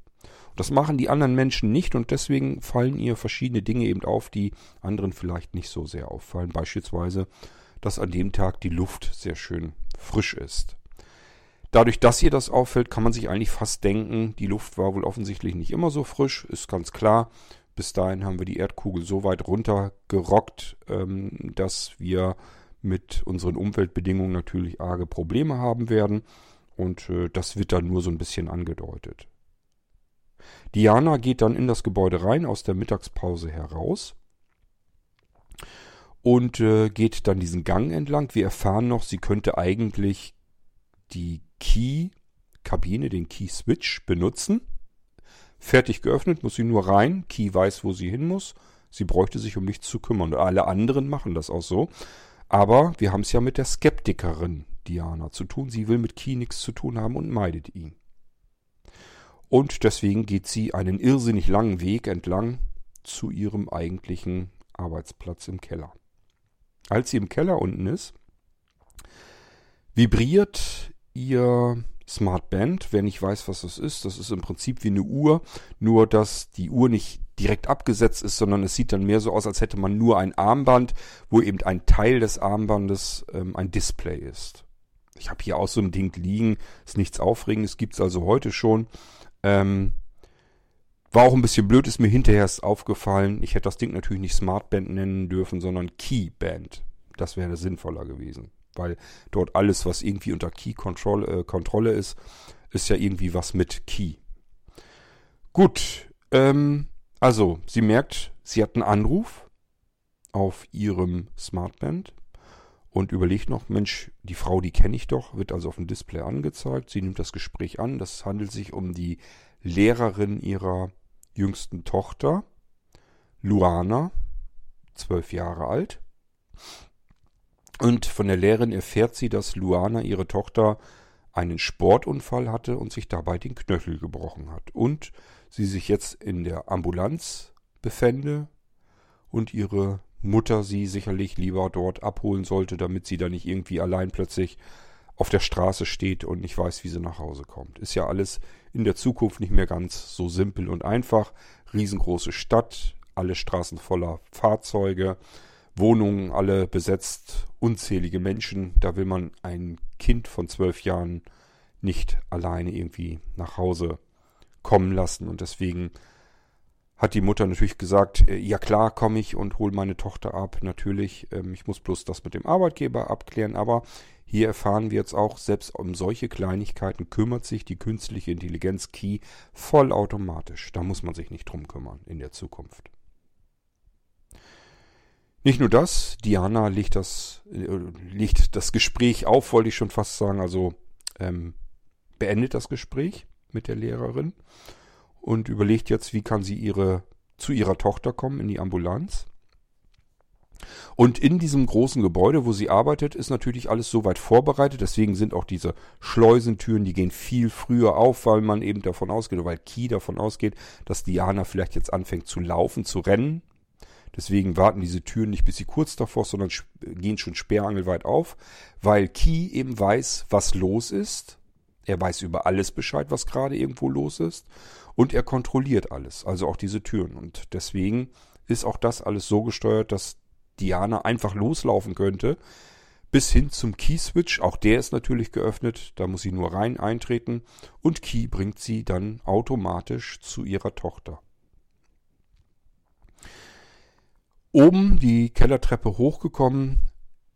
Das machen die anderen Menschen nicht und deswegen fallen ihr verschiedene Dinge eben auf, die anderen vielleicht nicht so sehr auffallen. Beispielsweise, dass an dem Tag die Luft sehr schön frisch ist. Dadurch, dass ihr das auffällt, kann man sich eigentlich fast denken, die Luft war wohl offensichtlich nicht immer so frisch, ist ganz klar. Bis dahin haben wir die Erdkugel so weit runtergerockt, ähm, dass wir mit unseren Umweltbedingungen natürlich arge Probleme haben werden. Und äh, das wird dann nur so ein bisschen angedeutet. Diana geht dann in das Gebäude rein, aus der Mittagspause heraus. und äh, geht dann diesen Gang entlang. Wir erfahren noch, sie könnte eigentlich die Key-Kabine, den Key-Switch benutzen. Fertig geöffnet, muss sie nur rein. Key weiß, wo sie hin muss. Sie bräuchte sich um nichts zu kümmern. Alle anderen machen das auch so. Aber wir haben es ja mit der Skeptikerin Diana zu tun. Sie will mit Key nichts zu tun haben und meidet ihn. Und deswegen geht sie einen irrsinnig langen Weg entlang zu ihrem eigentlichen Arbeitsplatz im Keller. Als sie im Keller unten ist, vibriert ihr Smart Band. Wer nicht weiß, was das ist, das ist im Prinzip wie eine Uhr, nur dass die Uhr nicht direkt abgesetzt ist, sondern es sieht dann mehr so aus, als hätte man nur ein Armband, wo eben ein Teil des Armbandes ähm, ein Display ist. Ich habe hier auch so ein Ding liegen, ist nichts Aufregendes, gibt es also heute schon. Ähm, war auch ein bisschen blöd, ist mir hinterher erst aufgefallen. Ich hätte das Ding natürlich nicht Smartband nennen dürfen, sondern Keyband. Das wäre sinnvoller gewesen. Weil dort alles, was irgendwie unter Key-Kontrolle äh, Kontrolle ist, ist ja irgendwie was mit Key. Gut, ähm, also sie merkt, sie hat einen Anruf auf ihrem Smartband und überlegt noch, Mensch, die Frau, die kenne ich doch, wird also auf dem Display angezeigt. Sie nimmt das Gespräch an. Das handelt sich um die Lehrerin ihrer jüngsten Tochter, Luana, zwölf Jahre alt. Und von der Lehrerin erfährt sie, dass Luana, ihre Tochter, einen Sportunfall hatte und sich dabei den Knöchel gebrochen hat. Und sie sich jetzt in der Ambulanz befände und ihre Mutter sie sicherlich lieber dort abholen sollte, damit sie da nicht irgendwie allein plötzlich auf der Straße steht und nicht weiß, wie sie nach Hause kommt. Ist ja alles in der Zukunft nicht mehr ganz so simpel und einfach. Riesengroße Stadt, alle Straßen voller Fahrzeuge, Wohnungen alle besetzt, unzählige Menschen. Da will man ein Kind von zwölf Jahren nicht alleine irgendwie nach Hause kommen lassen und deswegen hat die Mutter natürlich gesagt, äh, ja klar, komme ich und hole meine Tochter ab. Natürlich, ähm, ich muss bloß das mit dem Arbeitgeber abklären, aber hier erfahren wir jetzt auch, selbst um solche Kleinigkeiten kümmert sich die künstliche Intelligenz Key vollautomatisch. Da muss man sich nicht drum kümmern in der Zukunft. Nicht nur das, Diana legt das, äh, legt das Gespräch auf, wollte ich schon fast sagen, also ähm, beendet das Gespräch mit der Lehrerin und überlegt jetzt, wie kann sie ihre, zu ihrer Tochter kommen in die Ambulanz. Und in diesem großen Gebäude, wo sie arbeitet, ist natürlich alles soweit vorbereitet. Deswegen sind auch diese Schleusentüren, die gehen viel früher auf, weil man eben davon ausgeht, oder weil Key davon ausgeht, dass Diana vielleicht jetzt anfängt zu laufen, zu rennen. Deswegen warten diese Türen nicht, bis sie kurz davor, sondern gehen schon sperrangelweit auf, weil Key eben weiß, was los ist. Er weiß über alles Bescheid, was gerade irgendwo los ist. Und er kontrolliert alles, also auch diese Türen. Und deswegen ist auch das alles so gesteuert, dass Diana einfach loslaufen könnte. Bis hin zum Key-Switch, auch der ist natürlich geöffnet, da muss sie nur rein eintreten und Key bringt sie dann automatisch zu ihrer Tochter. Oben die Kellertreppe hochgekommen,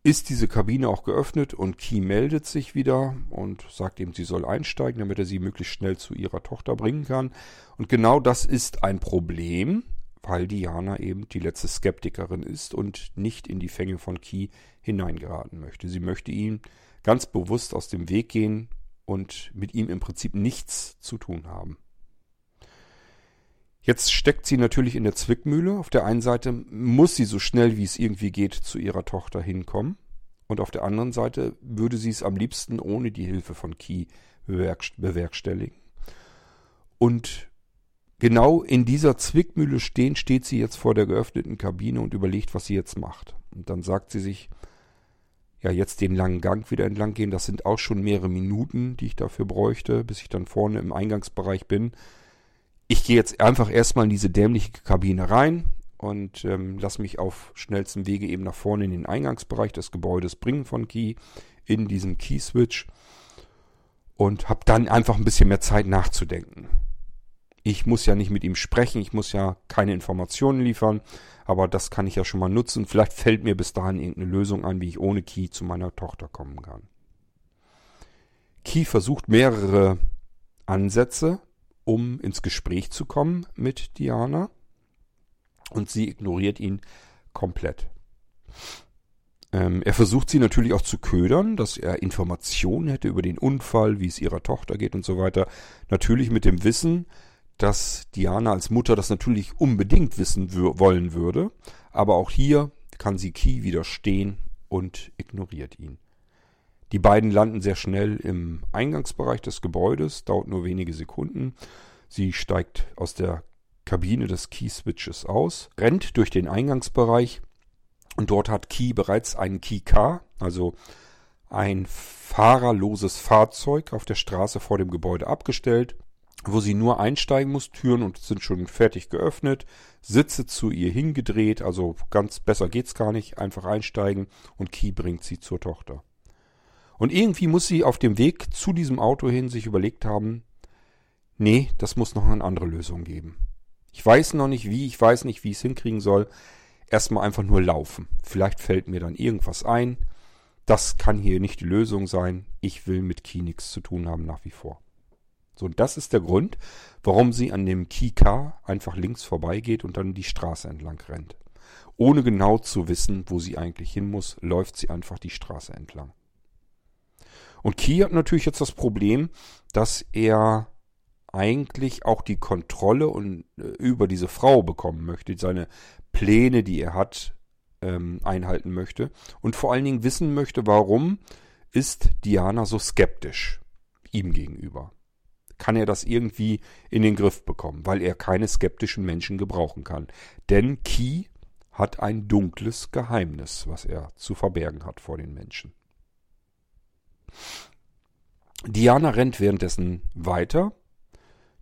ist diese Kabine auch geöffnet und Key meldet sich wieder und sagt ihm, sie soll einsteigen, damit er sie möglichst schnell zu ihrer Tochter bringen kann. Und genau das ist ein Problem, weil Diana eben die letzte Skeptikerin ist und nicht in die Fänge von Key hineingeraten möchte. Sie möchte ihn ganz bewusst aus dem Weg gehen und mit ihm im Prinzip nichts zu tun haben. Jetzt steckt sie natürlich in der Zwickmühle. Auf der einen Seite muss sie so schnell wie es irgendwie geht zu ihrer Tochter hinkommen. Und auf der anderen Seite würde sie es am liebsten ohne die Hilfe von Key bewerkstelligen. Und genau in dieser Zwickmühle stehen, steht sie jetzt vor der geöffneten Kabine und überlegt, was sie jetzt macht. Und dann sagt sie sich, ja, jetzt den langen Gang wieder entlang gehen, das sind auch schon mehrere Minuten, die ich dafür bräuchte, bis ich dann vorne im Eingangsbereich bin ich gehe jetzt einfach erstmal in diese dämliche Kabine rein und ähm, lasse mich auf schnellstem Wege eben nach vorne in den Eingangsbereich des Gebäudes bringen von Key in diesem Key-Switch und habe dann einfach ein bisschen mehr Zeit nachzudenken. Ich muss ja nicht mit ihm sprechen, ich muss ja keine Informationen liefern, aber das kann ich ja schon mal nutzen. Vielleicht fällt mir bis dahin irgendeine Lösung ein, wie ich ohne Key zu meiner Tochter kommen kann. Key versucht mehrere Ansätze, um ins Gespräch zu kommen mit Diana. Und sie ignoriert ihn komplett. Ähm, er versucht sie natürlich auch zu ködern, dass er Informationen hätte über den Unfall, wie es ihrer Tochter geht und so weiter. Natürlich mit dem Wissen, dass Diana als Mutter das natürlich unbedingt wissen wollen würde. Aber auch hier kann sie Key widerstehen und ignoriert ihn. Die beiden landen sehr schnell im Eingangsbereich des Gebäudes, dauert nur wenige Sekunden. Sie steigt aus der Kabine des Key-Switches aus, rennt durch den Eingangsbereich und dort hat Key bereits einen Key-Car, also ein fahrerloses Fahrzeug auf der Straße vor dem Gebäude abgestellt, wo sie nur einsteigen muss. Türen und sind schon fertig geöffnet, Sitze zu ihr hingedreht, also ganz besser geht's gar nicht, einfach einsteigen und Key bringt sie zur Tochter. Und irgendwie muss sie auf dem Weg zu diesem Auto hin sich überlegt haben, nee, das muss noch eine andere Lösung geben. Ich weiß noch nicht wie, ich weiß nicht, wie ich es hinkriegen soll. Erstmal einfach nur laufen. Vielleicht fällt mir dann irgendwas ein. Das kann hier nicht die Lösung sein. Ich will mit Key nichts zu tun haben nach wie vor. So, und das ist der Grund, warum sie an dem Key-Car einfach links vorbeigeht und dann die Straße entlang rennt. Ohne genau zu wissen, wo sie eigentlich hin muss, läuft sie einfach die Straße entlang. Und Key hat natürlich jetzt das Problem, dass er eigentlich auch die Kontrolle und, äh, über diese Frau bekommen möchte, seine Pläne, die er hat, ähm, einhalten möchte und vor allen Dingen wissen möchte, warum ist Diana so skeptisch ihm gegenüber. Kann er das irgendwie in den Griff bekommen, weil er keine skeptischen Menschen gebrauchen kann. Denn Key hat ein dunkles Geheimnis, was er zu verbergen hat vor den Menschen. Diana rennt währenddessen weiter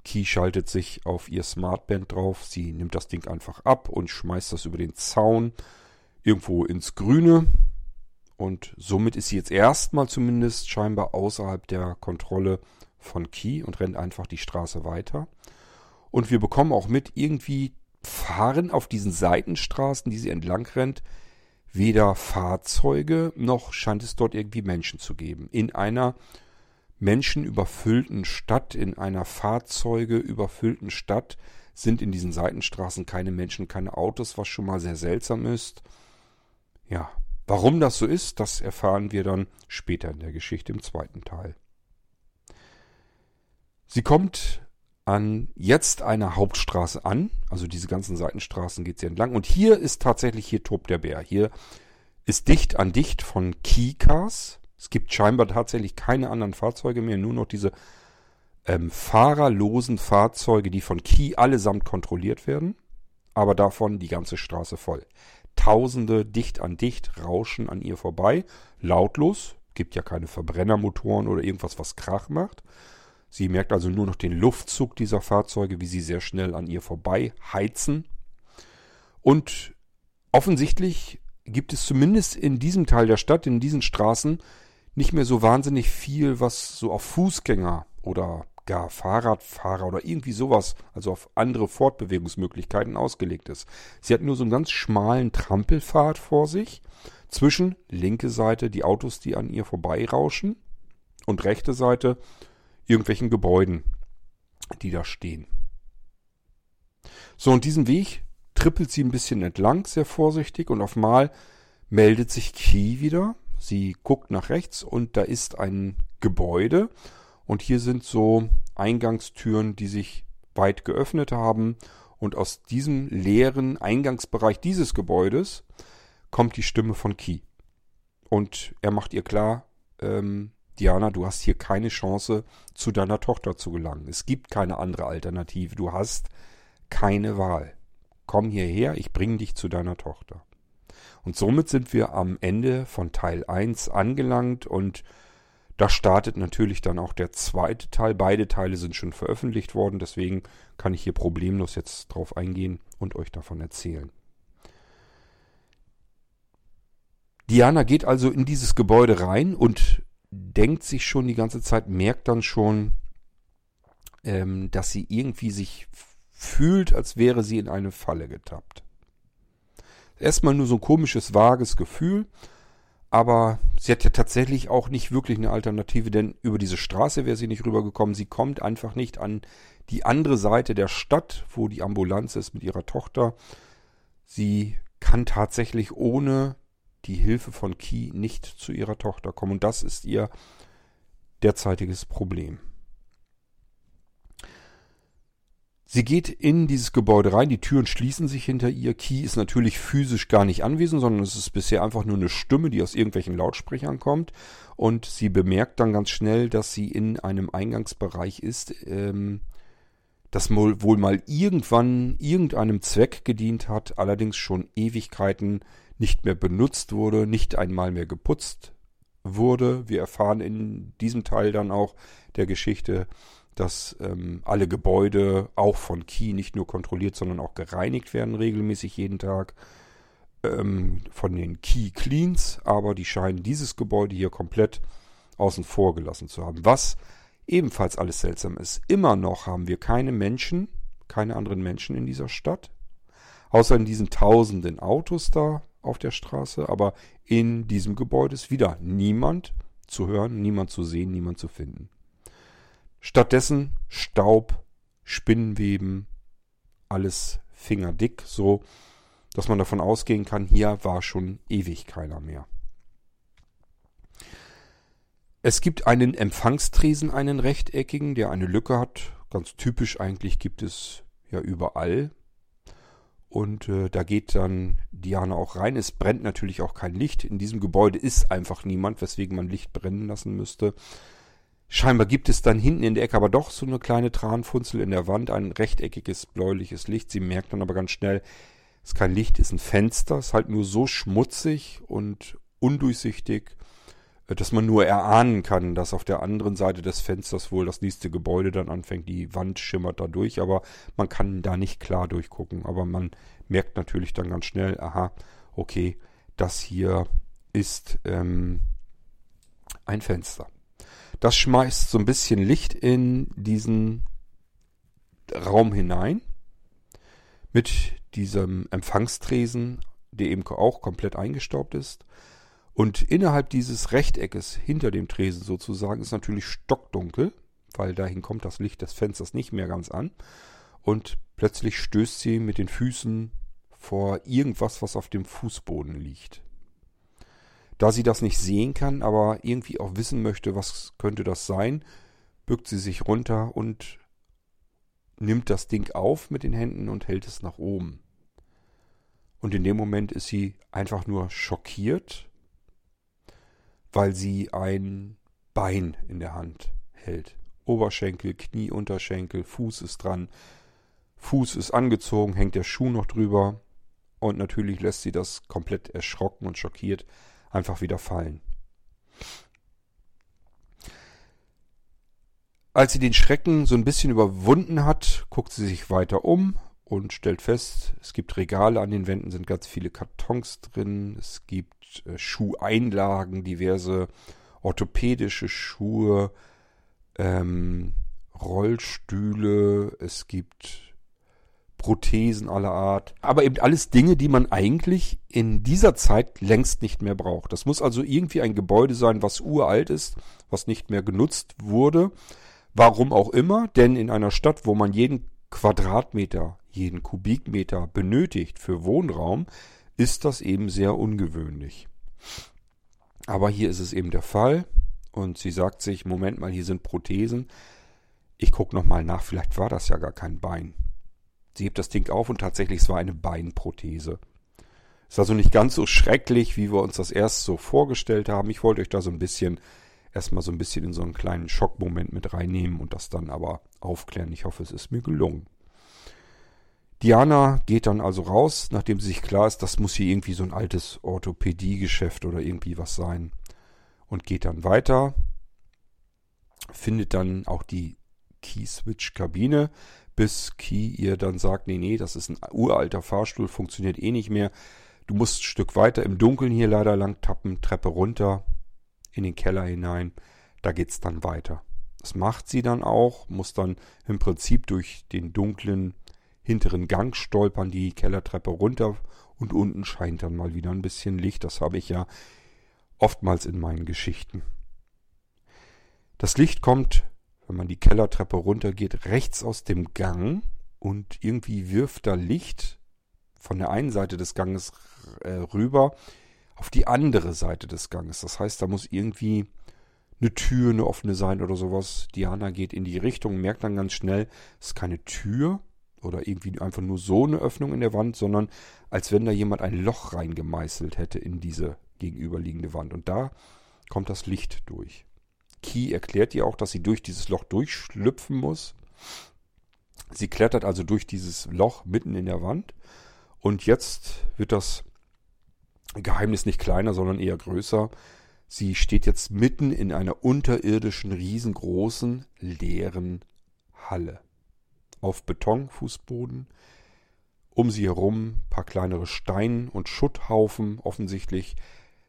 Key schaltet sich auf ihr Smartband drauf. Sie nimmt das Ding einfach ab und schmeißt das über den Zaun irgendwo ins Grüne. Und somit ist sie jetzt erstmal zumindest scheinbar außerhalb der Kontrolle von Key und rennt einfach die Straße weiter. Und wir bekommen auch mit, irgendwie fahren auf diesen Seitenstraßen, die sie entlang rennt, weder Fahrzeuge noch scheint es dort irgendwie Menschen zu geben. In einer menschenüberfüllten Stadt, in einer fahrzeugeüberfüllten Stadt sind in diesen Seitenstraßen keine Menschen, keine Autos, was schon mal sehr seltsam ist. Ja, warum das so ist, das erfahren wir dann später in der Geschichte im zweiten Teil. Sie kommt an jetzt einer Hauptstraße an, also diese ganzen Seitenstraßen geht sie entlang und hier ist tatsächlich, hier tobt der Bär. Hier ist dicht an dicht von Keycars, es gibt scheinbar tatsächlich keine anderen Fahrzeuge mehr, nur noch diese ähm, fahrerlosen Fahrzeuge, die von Key allesamt kontrolliert werden, aber davon die ganze Straße voll. Tausende dicht an dicht rauschen an ihr vorbei, lautlos, gibt ja keine Verbrennermotoren oder irgendwas, was Krach macht. Sie merkt also nur noch den Luftzug dieser Fahrzeuge, wie sie sehr schnell an ihr vorbei heizen. Und offensichtlich gibt es zumindest in diesem Teil der Stadt, in diesen Straßen, nicht mehr so wahnsinnig viel, was so auf Fußgänger oder gar Fahrradfahrer oder irgendwie sowas, also auf andere Fortbewegungsmöglichkeiten ausgelegt ist. Sie hat nur so einen ganz schmalen Trampelpfad vor sich. Zwischen linke Seite die Autos, die an ihr vorbeirauschen und rechte Seite irgendwelchen Gebäuden, die da stehen. So, und diesen Weg trippelt sie ein bisschen entlang, sehr vorsichtig, und auf mal meldet sich Key wieder Sie guckt nach rechts und da ist ein Gebäude und hier sind so Eingangstüren, die sich weit geöffnet haben und aus diesem leeren Eingangsbereich dieses Gebäudes kommt die Stimme von Key. Und er macht ihr klar, ähm, Diana, du hast hier keine Chance, zu deiner Tochter zu gelangen. Es gibt keine andere Alternative. Du hast keine Wahl. Komm hierher, ich bringe dich zu deiner Tochter. Und somit sind wir am Ende von Teil 1 angelangt und da startet natürlich dann auch der zweite Teil. Beide Teile sind schon veröffentlicht worden, deswegen kann ich hier problemlos jetzt drauf eingehen und euch davon erzählen. Diana geht also in dieses Gebäude rein und denkt sich schon die ganze Zeit, merkt dann schon, ähm, dass sie irgendwie sich fühlt, als wäre sie in eine Falle getappt. Erstmal nur so ein komisches, vages Gefühl. Aber sie hat ja tatsächlich auch nicht wirklich eine Alternative, denn über diese Straße wäre sie nicht rübergekommen. Sie kommt einfach nicht an die andere Seite der Stadt, wo die Ambulanz ist mit ihrer Tochter. Sie kann tatsächlich ohne die Hilfe von Key nicht zu ihrer Tochter kommen. Und das ist ihr derzeitiges Problem. Sie geht in dieses Gebäude rein, die Türen schließen sich hinter ihr. Key ist natürlich physisch gar nicht anwesend, sondern es ist bisher einfach nur eine Stimme, die aus irgendwelchen Lautsprechern kommt. Und sie bemerkt dann ganz schnell, dass sie in einem Eingangsbereich ist, ähm, das wohl mal irgendwann irgendeinem Zweck gedient hat, allerdings schon Ewigkeiten nicht mehr benutzt wurde, nicht einmal mehr geputzt wurde. Wir erfahren in diesem Teil dann auch der Geschichte, dass ähm, alle Gebäude auch von Key nicht nur kontrolliert, sondern auch gereinigt werden regelmäßig jeden Tag ähm, von den Key Cleans, aber die scheinen dieses Gebäude hier komplett außen vor gelassen zu haben. Was ebenfalls alles seltsam ist. Immer noch haben wir keine Menschen, keine anderen Menschen in dieser Stadt, außer in diesen tausenden Autos da auf der Straße, aber in diesem Gebäude ist wieder niemand zu hören, niemand zu sehen, niemand zu finden. Stattdessen Staub, Spinnenweben, alles fingerdick, so dass man davon ausgehen kann, hier war schon ewig keiner mehr. Es gibt einen Empfangstresen, einen rechteckigen, der eine Lücke hat. Ganz typisch eigentlich gibt es ja überall. Und äh, da geht dann Diana auch rein. Es brennt natürlich auch kein Licht. In diesem Gebäude ist einfach niemand, weswegen man Licht brennen lassen müsste. Scheinbar gibt es dann hinten in der Ecke aber doch so eine kleine Tranfunzel in der Wand, ein rechteckiges bläuliches Licht. Sie merkt dann aber ganz schnell, es ist kein Licht, es ist ein Fenster, es ist halt nur so schmutzig und undurchsichtig, dass man nur erahnen kann, dass auf der anderen Seite des Fensters wohl das nächste Gebäude dann anfängt. Die Wand schimmert da durch, aber man kann da nicht klar durchgucken. Aber man merkt natürlich dann ganz schnell, aha, okay, das hier ist ähm, ein Fenster. Das schmeißt so ein bisschen Licht in diesen Raum hinein. Mit diesem Empfangstresen, der eben auch komplett eingestaubt ist. Und innerhalb dieses Rechteckes, hinter dem Tresen sozusagen, ist natürlich stockdunkel, weil dahin kommt das Licht des Fensters nicht mehr ganz an. Und plötzlich stößt sie mit den Füßen vor irgendwas, was auf dem Fußboden liegt. Da sie das nicht sehen kann, aber irgendwie auch wissen möchte, was könnte das sein, bückt sie sich runter und nimmt das Ding auf mit den Händen und hält es nach oben. Und in dem Moment ist sie einfach nur schockiert, weil sie ein Bein in der Hand hält. Oberschenkel, Knie, Unterschenkel, Fuß ist dran. Fuß ist angezogen, hängt der Schuh noch drüber. Und natürlich lässt sie das komplett erschrocken und schockiert einfach wieder fallen. Als sie den Schrecken so ein bisschen überwunden hat, guckt sie sich weiter um und stellt fest, es gibt Regale an den Wänden, sind ganz viele Kartons drin, es gibt äh, Schuheinlagen, diverse orthopädische Schuhe, ähm, Rollstühle, es gibt Prothesen aller Art. Aber eben alles Dinge, die man eigentlich in dieser Zeit längst nicht mehr braucht. Das muss also irgendwie ein Gebäude sein, was uralt ist, was nicht mehr genutzt wurde. Warum auch immer, denn in einer Stadt, wo man jeden Quadratmeter, jeden Kubikmeter benötigt für Wohnraum, ist das eben sehr ungewöhnlich. Aber hier ist es eben der Fall und sie sagt sich, Moment mal, hier sind Prothesen. Ich gucke nochmal nach, vielleicht war das ja gar kein Bein. Sie hebt das Ding auf und tatsächlich, es war eine Beinprothese. Ist also nicht ganz so schrecklich, wie wir uns das erst so vorgestellt haben. Ich wollte euch da so ein bisschen, erstmal so ein bisschen in so einen kleinen Schockmoment mit reinnehmen und das dann aber aufklären. Ich hoffe, es ist mir gelungen. Diana geht dann also raus, nachdem sie sich klar ist, das muss hier irgendwie so ein altes Orthopädiegeschäft oder irgendwie was sein. Und geht dann weiter, findet dann auch die Key-Switch-Kabine, bis Key ihr dann sagt, nee, nee, das ist ein uralter Fahrstuhl, funktioniert eh nicht mehr. Du musst ein Stück weiter im Dunkeln hier leider lang tappen, Treppe runter, in den Keller hinein. Da geht's dann weiter. Das macht sie dann auch, muss dann im Prinzip durch den dunklen hinteren Gang stolpern, die Kellertreppe runter und unten scheint dann mal wieder ein bisschen Licht. Das habe ich ja oftmals in meinen Geschichten. Das Licht kommt wenn man die Kellertreppe runtergeht, rechts aus dem Gang und irgendwie wirft da Licht von der einen Seite des Ganges äh, rüber auf die andere Seite des Ganges. Das heißt, da muss irgendwie eine Tür, eine offene sein oder sowas. Diana geht in die Richtung, merkt dann ganz schnell, es ist keine Tür oder irgendwie einfach nur so eine Öffnung in der Wand, sondern als wenn da jemand ein Loch reingemeißelt hätte in diese gegenüberliegende Wand. Und da kommt das Licht durch. Key erklärt ihr auch, dass sie durch dieses Loch durchschlüpfen muss. Sie klettert also durch dieses Loch mitten in der Wand. Und jetzt wird das Geheimnis nicht kleiner, sondern eher größer. Sie steht jetzt mitten in einer unterirdischen, riesengroßen, leeren Halle. Auf Betonfußboden. Um sie herum paar kleinere Stein- und Schutthaufen, offensichtlich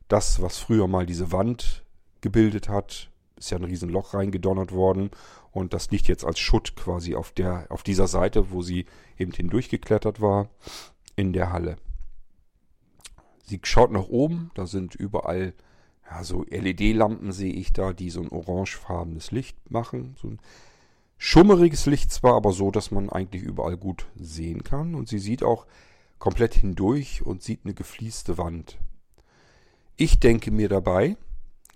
das, was früher mal diese Wand gebildet hat, ist ja ein Riesenloch reingedonnert worden und das liegt jetzt als Schutt quasi auf der, auf dieser Seite, wo sie eben hindurchgeklettert war, in der Halle. Sie schaut nach oben, da sind überall ja, so LED-Lampen sehe ich da, die so ein orangefarbenes Licht machen. So ein schummeriges Licht zwar, aber so, dass man eigentlich überall gut sehen kann. Und sie sieht auch komplett hindurch und sieht eine geflieste Wand. Ich denke mir dabei,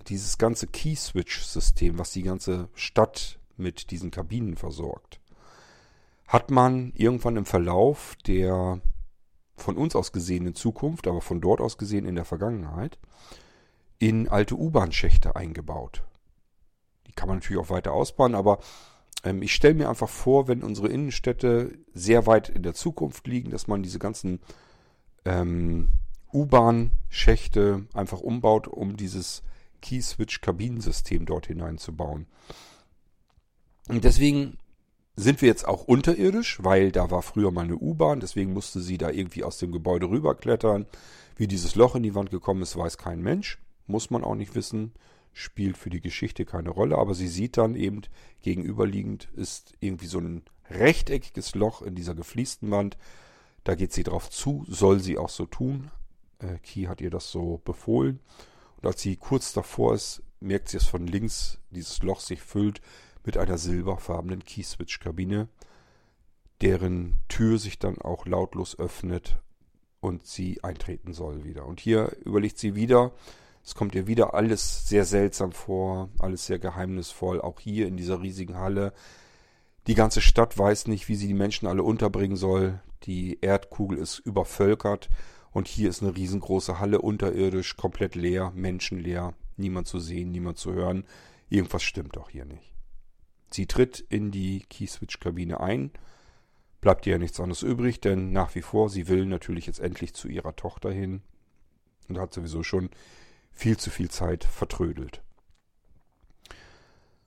dieses ganze Key-Switch-System, was die ganze Stadt mit diesen Kabinen versorgt, hat man irgendwann im Verlauf der von uns aus gesehen in Zukunft, aber von dort aus gesehen in der Vergangenheit, in alte U-Bahn-Schächte eingebaut. Die kann man natürlich auch weiter ausbauen, aber ich stelle mir einfach vor, wenn unsere Innenstädte sehr weit in der Zukunft liegen, dass man diese ganzen ähm, U-Bahn-Schächte einfach umbaut, um dieses Key-Switch-Kabinensystem dort hineinzubauen. Und deswegen sind wir jetzt auch unterirdisch, weil da war früher mal eine U-Bahn, deswegen musste sie da irgendwie aus dem Gebäude rüberklettern. Wie dieses Loch in die Wand gekommen ist, weiß kein Mensch. Muss man auch nicht wissen. Spielt für die Geschichte keine Rolle. Aber sie sieht dann eben, gegenüberliegend ist irgendwie so ein rechteckiges Loch in dieser gefliesten Wand. Da geht sie drauf zu, soll sie auch so tun. Äh, Key hat ihr das so befohlen. Und als sie kurz davor ist, merkt sie, dass von links dieses Loch sich füllt mit einer silberfarbenen Key-Switch-Kabine, deren Tür sich dann auch lautlos öffnet und sie eintreten soll wieder. Und hier überlegt sie wieder, es kommt ihr wieder alles sehr seltsam vor, alles sehr geheimnisvoll, auch hier in dieser riesigen Halle. Die ganze Stadt weiß nicht, wie sie die Menschen alle unterbringen soll. Die Erdkugel ist übervölkert und hier ist eine riesengroße Halle unterirdisch, komplett leer, menschenleer, niemand zu sehen, niemand zu hören. Irgendwas stimmt doch hier nicht. Sie tritt in die Keyswitch-Kabine ein. Bleibt ihr ja nichts anderes übrig, denn nach wie vor, sie will natürlich jetzt endlich zu ihrer Tochter hin. Und hat sowieso schon viel zu viel Zeit vertrödelt.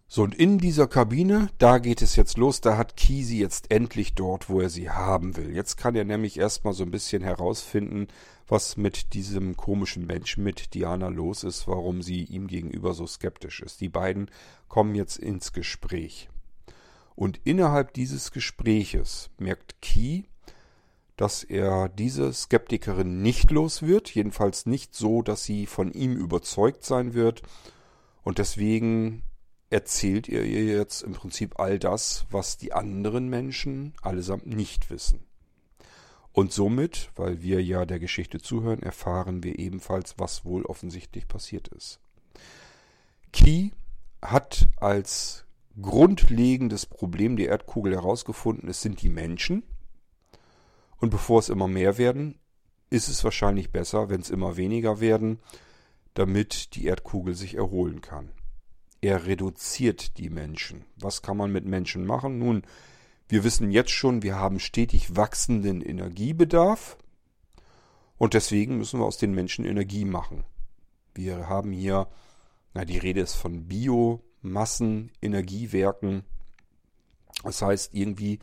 So, und in dieser Kabine, da geht es jetzt los, da hat Kisi jetzt endlich dort, wo er sie haben will. Jetzt kann er nämlich erstmal so ein bisschen herausfinden, was mit diesem komischen Menschen, mit Diana los ist, warum sie ihm gegenüber so skeptisch ist. Die beiden kommen jetzt ins Gespräch. Und innerhalb dieses Gespräches merkt Key, dass er diese Skeptikerin nicht los wird, jedenfalls nicht so, dass sie von ihm überzeugt sein wird. Und deswegen erzählt er ihr jetzt im Prinzip all das, was die anderen Menschen allesamt nicht wissen. Und somit, weil wir ja der Geschichte zuhören, erfahren wir ebenfalls, was wohl offensichtlich passiert ist. Key hat als grundlegendes Problem der Erdkugel herausgefunden, es sind die Menschen. Und bevor es immer mehr werden, ist es wahrscheinlich besser, wenn es immer weniger werden, damit die Erdkugel sich erholen kann. Er reduziert die Menschen. Was kann man mit Menschen machen? Nun, wir wissen jetzt schon, wir haben stetig wachsenden Energiebedarf und deswegen müssen wir aus den Menschen Energie machen. Wir haben hier, na, die Rede ist von Biomassen, Energiewerken. Das heißt, irgendwie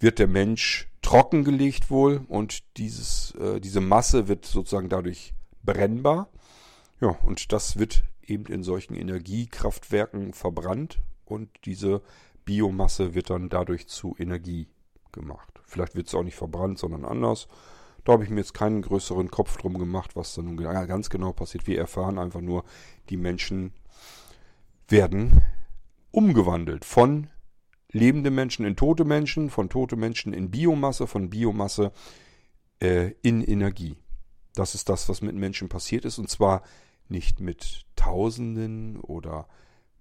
wird der Mensch trockengelegt wohl und dieses, äh, diese Masse wird sozusagen dadurch brennbar. Ja, und das wird eben in solchen Energiekraftwerken verbrannt und diese Biomasse wird dann dadurch zu Energie gemacht. Vielleicht wird es auch nicht verbrannt, sondern anders. Da habe ich mir jetzt keinen größeren Kopf drum gemacht, was da nun ganz genau passiert. Wir erfahren einfach nur, die Menschen werden umgewandelt von lebende Menschen in tote Menschen, von tote Menschen in Biomasse, von Biomasse äh, in Energie. Das ist das, was mit Menschen passiert ist. Und zwar nicht mit Tausenden oder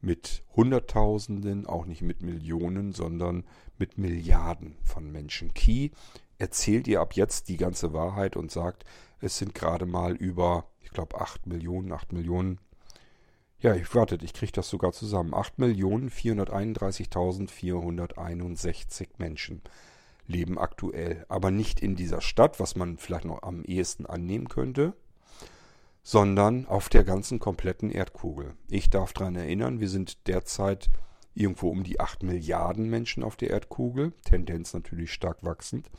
mit Hunderttausenden, auch nicht mit Millionen, sondern mit Milliarden von Menschen. Key erzählt ihr ab jetzt die ganze Wahrheit und sagt, es sind gerade mal über, ich glaube, 8 Millionen, 8 Millionen. Ja, ich wartet, ich kriege das sogar zusammen. 8.431.461 Menschen leben aktuell, aber nicht in dieser Stadt, was man vielleicht noch am ehesten annehmen könnte, sondern auf der ganzen kompletten Erdkugel. Ich darf daran erinnern, wir sind derzeit irgendwo um die 8 Milliarden Menschen auf der Erdkugel, Tendenz natürlich stark wachsend.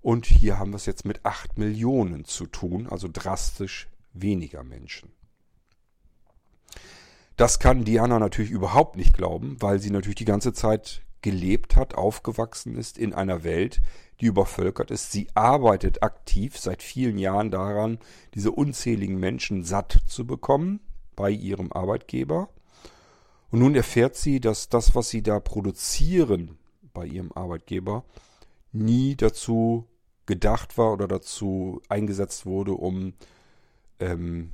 Und hier haben wir es jetzt mit 8 Millionen zu tun, also drastisch weniger Menschen. Das kann Diana natürlich überhaupt nicht glauben, weil sie natürlich die ganze Zeit gelebt hat, aufgewachsen ist in einer Welt, die übervölkert ist. Sie arbeitet aktiv seit vielen Jahren daran, diese unzähligen Menschen satt zu bekommen bei ihrem Arbeitgeber. Und nun erfährt sie, dass das, was sie da produzieren bei ihrem Arbeitgeber, nie dazu gedacht war oder dazu eingesetzt wurde, um ähm,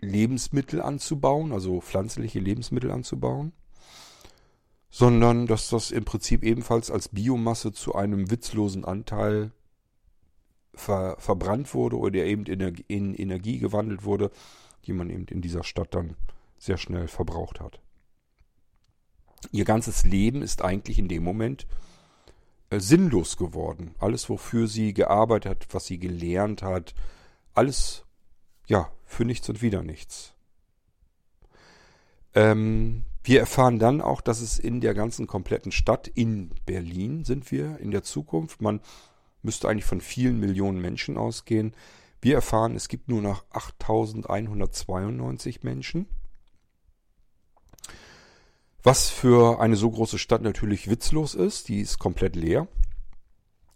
Lebensmittel anzubauen, also pflanzliche Lebensmittel anzubauen, sondern dass das im Prinzip ebenfalls als Biomasse zu einem witzlosen Anteil ver verbrannt wurde oder eben in, Energie gewandelt wurde, die man eben in dieser Stadt dann sehr schnell verbraucht hat. Ihr ganzes Leben ist eigentlich in dem Moment äh, sinnlos geworden. Alles, wofür sie gearbeitet hat, was sie gelernt hat, alles, ja, für nichts und wieder nichts. Ähm, wir erfahren dann auch, dass es in der ganzen kompletten Stadt, in Berlin sind wir in der Zukunft, man müsste eigentlich von vielen Millionen Menschen ausgehen. Wir erfahren, es gibt nur noch 8192 Menschen. Was für eine so große Stadt natürlich witzlos ist, die ist komplett leer.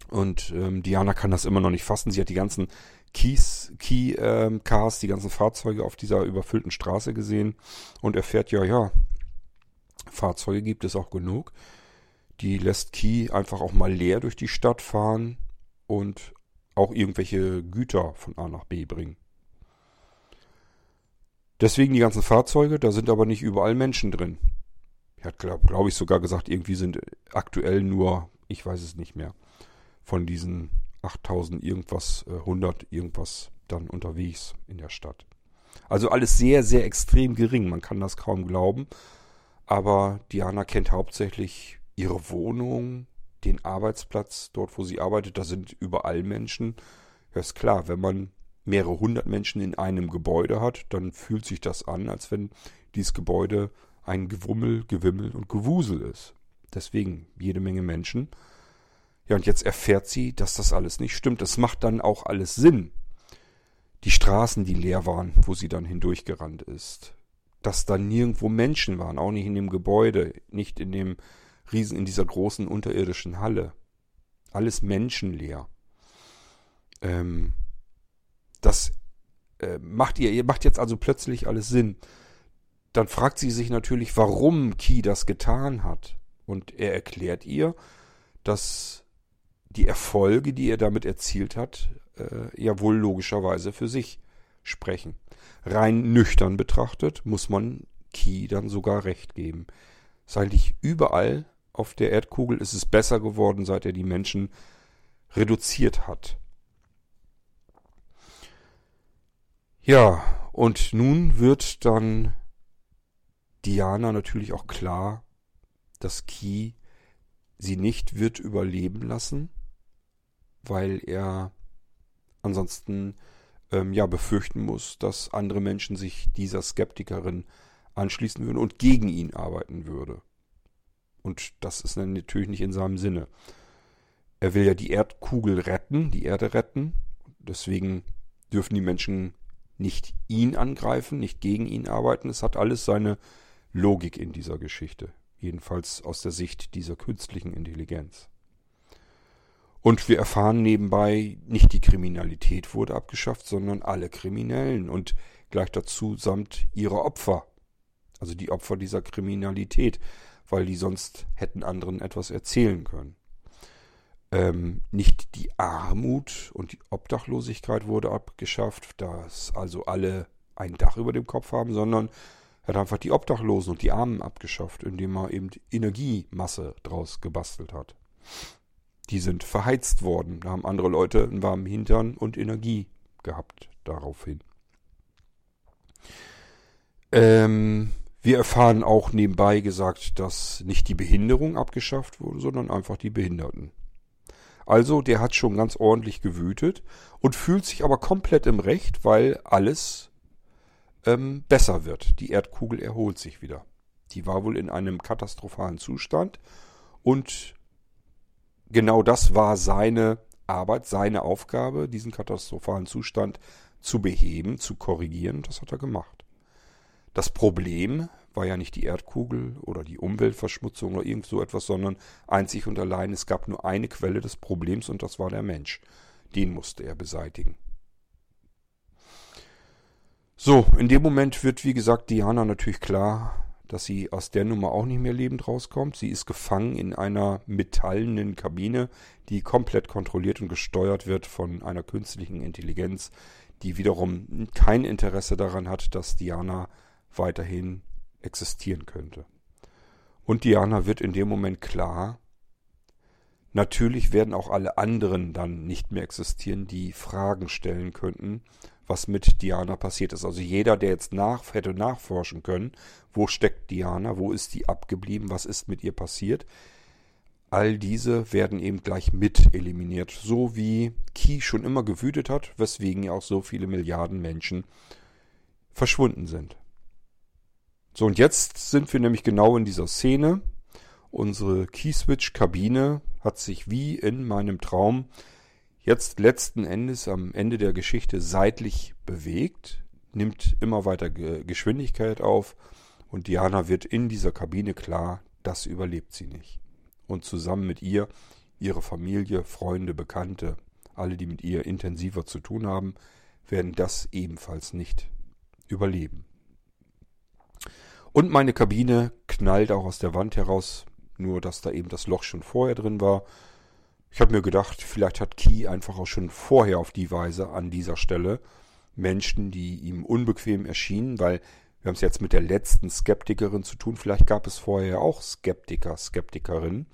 Und ähm, Diana kann das immer noch nicht fassen. Sie hat die ganzen Keys, Key ähm, Cars, die ganzen Fahrzeuge auf dieser überfüllten Straße gesehen und erfährt ja, ja, Fahrzeuge gibt es auch genug. Die lässt Key einfach auch mal leer durch die Stadt fahren und auch irgendwelche Güter von A nach B bringen. Deswegen die ganzen Fahrzeuge, da sind aber nicht überall Menschen drin. Er hat, glaube glaub ich, sogar gesagt, irgendwie sind aktuell nur, ich weiß es nicht mehr, von diesen 8000 irgendwas, 100 äh, irgendwas dann unterwegs in der Stadt. Also alles sehr, sehr extrem gering. Man kann das kaum glauben. Aber Diana kennt hauptsächlich ihre Wohnung, den Arbeitsplatz, dort wo sie arbeitet. Da sind überall Menschen. Ja, ist klar, wenn man mehrere hundert Menschen in einem Gebäude hat, dann fühlt sich das an, als wenn dieses Gebäude ein Gewummel, Gewimmel und Gewusel ist. Deswegen jede Menge Menschen. Ja, und jetzt erfährt sie, dass das alles nicht stimmt. Das macht dann auch alles Sinn. Die Straßen, die leer waren, wo sie dann hindurchgerannt ist. Dass da nirgendwo Menschen waren, auch nicht in dem Gebäude, nicht in dem Riesen, in dieser großen unterirdischen Halle. Alles menschenleer. Ähm, das äh, macht ihr, ihr macht jetzt also plötzlich alles Sinn dann fragt sie sich natürlich, warum Ki das getan hat. Und er erklärt ihr, dass die Erfolge, die er damit erzielt hat, äh, ja wohl logischerweise für sich sprechen. Rein nüchtern betrachtet muss man Ki dann sogar recht geben. Ist eigentlich überall auf der Erdkugel ist es besser geworden, seit er die Menschen reduziert hat. Ja, und nun wird dann Diana natürlich auch klar, dass Key sie nicht wird überleben lassen, weil er ansonsten ähm, ja befürchten muss, dass andere Menschen sich dieser Skeptikerin anschließen würden und gegen ihn arbeiten würde. Und das ist dann natürlich nicht in seinem Sinne. Er will ja die Erdkugel retten, die Erde retten. Deswegen dürfen die Menschen nicht ihn angreifen, nicht gegen ihn arbeiten. Es hat alles seine Logik in dieser Geschichte, jedenfalls aus der Sicht dieser künstlichen Intelligenz. Und wir erfahren nebenbei, nicht die Kriminalität wurde abgeschafft, sondern alle Kriminellen und gleich dazu samt ihre Opfer, also die Opfer dieser Kriminalität, weil die sonst hätten anderen etwas erzählen können. Ähm, nicht die Armut und die Obdachlosigkeit wurde abgeschafft, dass also alle ein Dach über dem Kopf haben, sondern er hat einfach die Obdachlosen und die Armen abgeschafft, indem er eben Energiemasse draus gebastelt hat. Die sind verheizt worden. Da haben andere Leute einen warmen Hintern und Energie gehabt daraufhin. Ähm, wir erfahren auch nebenbei gesagt, dass nicht die Behinderung abgeschafft wurde, sondern einfach die Behinderten. Also der hat schon ganz ordentlich gewütet und fühlt sich aber komplett im Recht, weil alles ähm, besser wird. Die Erdkugel erholt sich wieder. Die war wohl in einem katastrophalen Zustand und genau das war seine Arbeit, seine Aufgabe, diesen katastrophalen Zustand zu beheben, zu korrigieren. Das hat er gemacht. Das Problem war ja nicht die Erdkugel oder die Umweltverschmutzung oder irgend so etwas, sondern einzig und allein es gab nur eine Quelle des Problems und das war der Mensch. Den musste er beseitigen. So, in dem Moment wird, wie gesagt, Diana natürlich klar, dass sie aus der Nummer auch nicht mehr lebend rauskommt. Sie ist gefangen in einer metallenen Kabine, die komplett kontrolliert und gesteuert wird von einer künstlichen Intelligenz, die wiederum kein Interesse daran hat, dass Diana weiterhin existieren könnte. Und Diana wird in dem Moment klar, natürlich werden auch alle anderen dann nicht mehr existieren, die Fragen stellen könnten, was mit Diana passiert ist. Also jeder, der jetzt nach, hätte nachforschen können, wo steckt Diana, wo ist die abgeblieben, was ist mit ihr passiert, all diese werden eben gleich mit eliminiert. So wie Key schon immer gewütet hat, weswegen ja auch so viele Milliarden Menschen verschwunden sind. So, und jetzt sind wir nämlich genau in dieser Szene. Unsere Keyswitch-Kabine hat sich wie in meinem Traum jetzt letzten Endes am Ende der Geschichte seitlich bewegt, nimmt immer weiter Geschwindigkeit auf und Diana wird in dieser Kabine klar, das überlebt sie nicht. Und zusammen mit ihr ihre Familie, Freunde, Bekannte, alle, die mit ihr intensiver zu tun haben, werden das ebenfalls nicht überleben. Und meine Kabine knallt auch aus der Wand heraus, nur dass da eben das Loch schon vorher drin war. Ich habe mir gedacht, vielleicht hat Key einfach auch schon vorher auf die Weise an dieser Stelle Menschen, die ihm unbequem erschienen, weil wir haben es jetzt mit der letzten Skeptikerin zu tun. Vielleicht gab es vorher auch Skeptiker, Skeptikerinnen,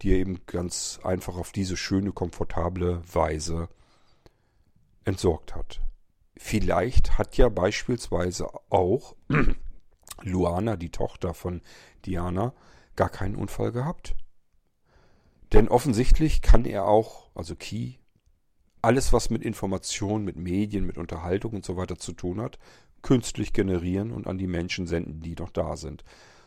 die er eben ganz einfach auf diese schöne, komfortable Weise entsorgt hat. Vielleicht hat ja beispielsweise auch Luana, die Tochter von Diana, gar keinen Unfall gehabt. Denn offensichtlich kann er auch, also Key, alles, was mit Information, mit Medien, mit Unterhaltung und so weiter zu tun hat, künstlich generieren und an die Menschen senden, die noch da sind.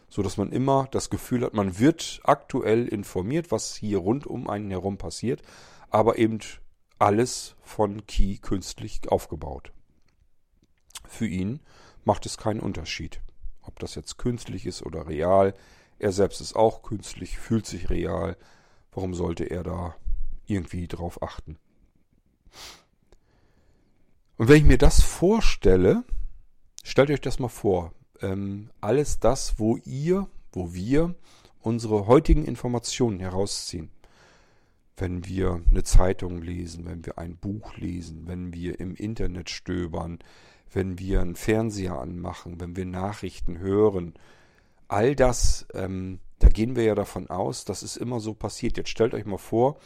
So dass man immer das Gefühl hat, man wird aktuell informiert, was hier rund um einen herum passiert, aber eben alles von Key künstlich aufgebaut. Für ihn macht es keinen Unterschied. Ob das jetzt künstlich ist oder real. Er selbst ist auch künstlich, fühlt sich real. Warum sollte er da irgendwie drauf achten? Und wenn ich mir das vorstelle, stellt euch das mal vor. Ähm, alles das, wo ihr, wo wir unsere heutigen Informationen herausziehen. Wenn wir eine Zeitung lesen, wenn wir ein Buch lesen, wenn wir im Internet stöbern, wenn wir einen Fernseher anmachen, wenn wir Nachrichten hören. All das, ähm, da gehen wir ja davon aus, dass es immer so passiert. Jetzt stellt euch mal vor,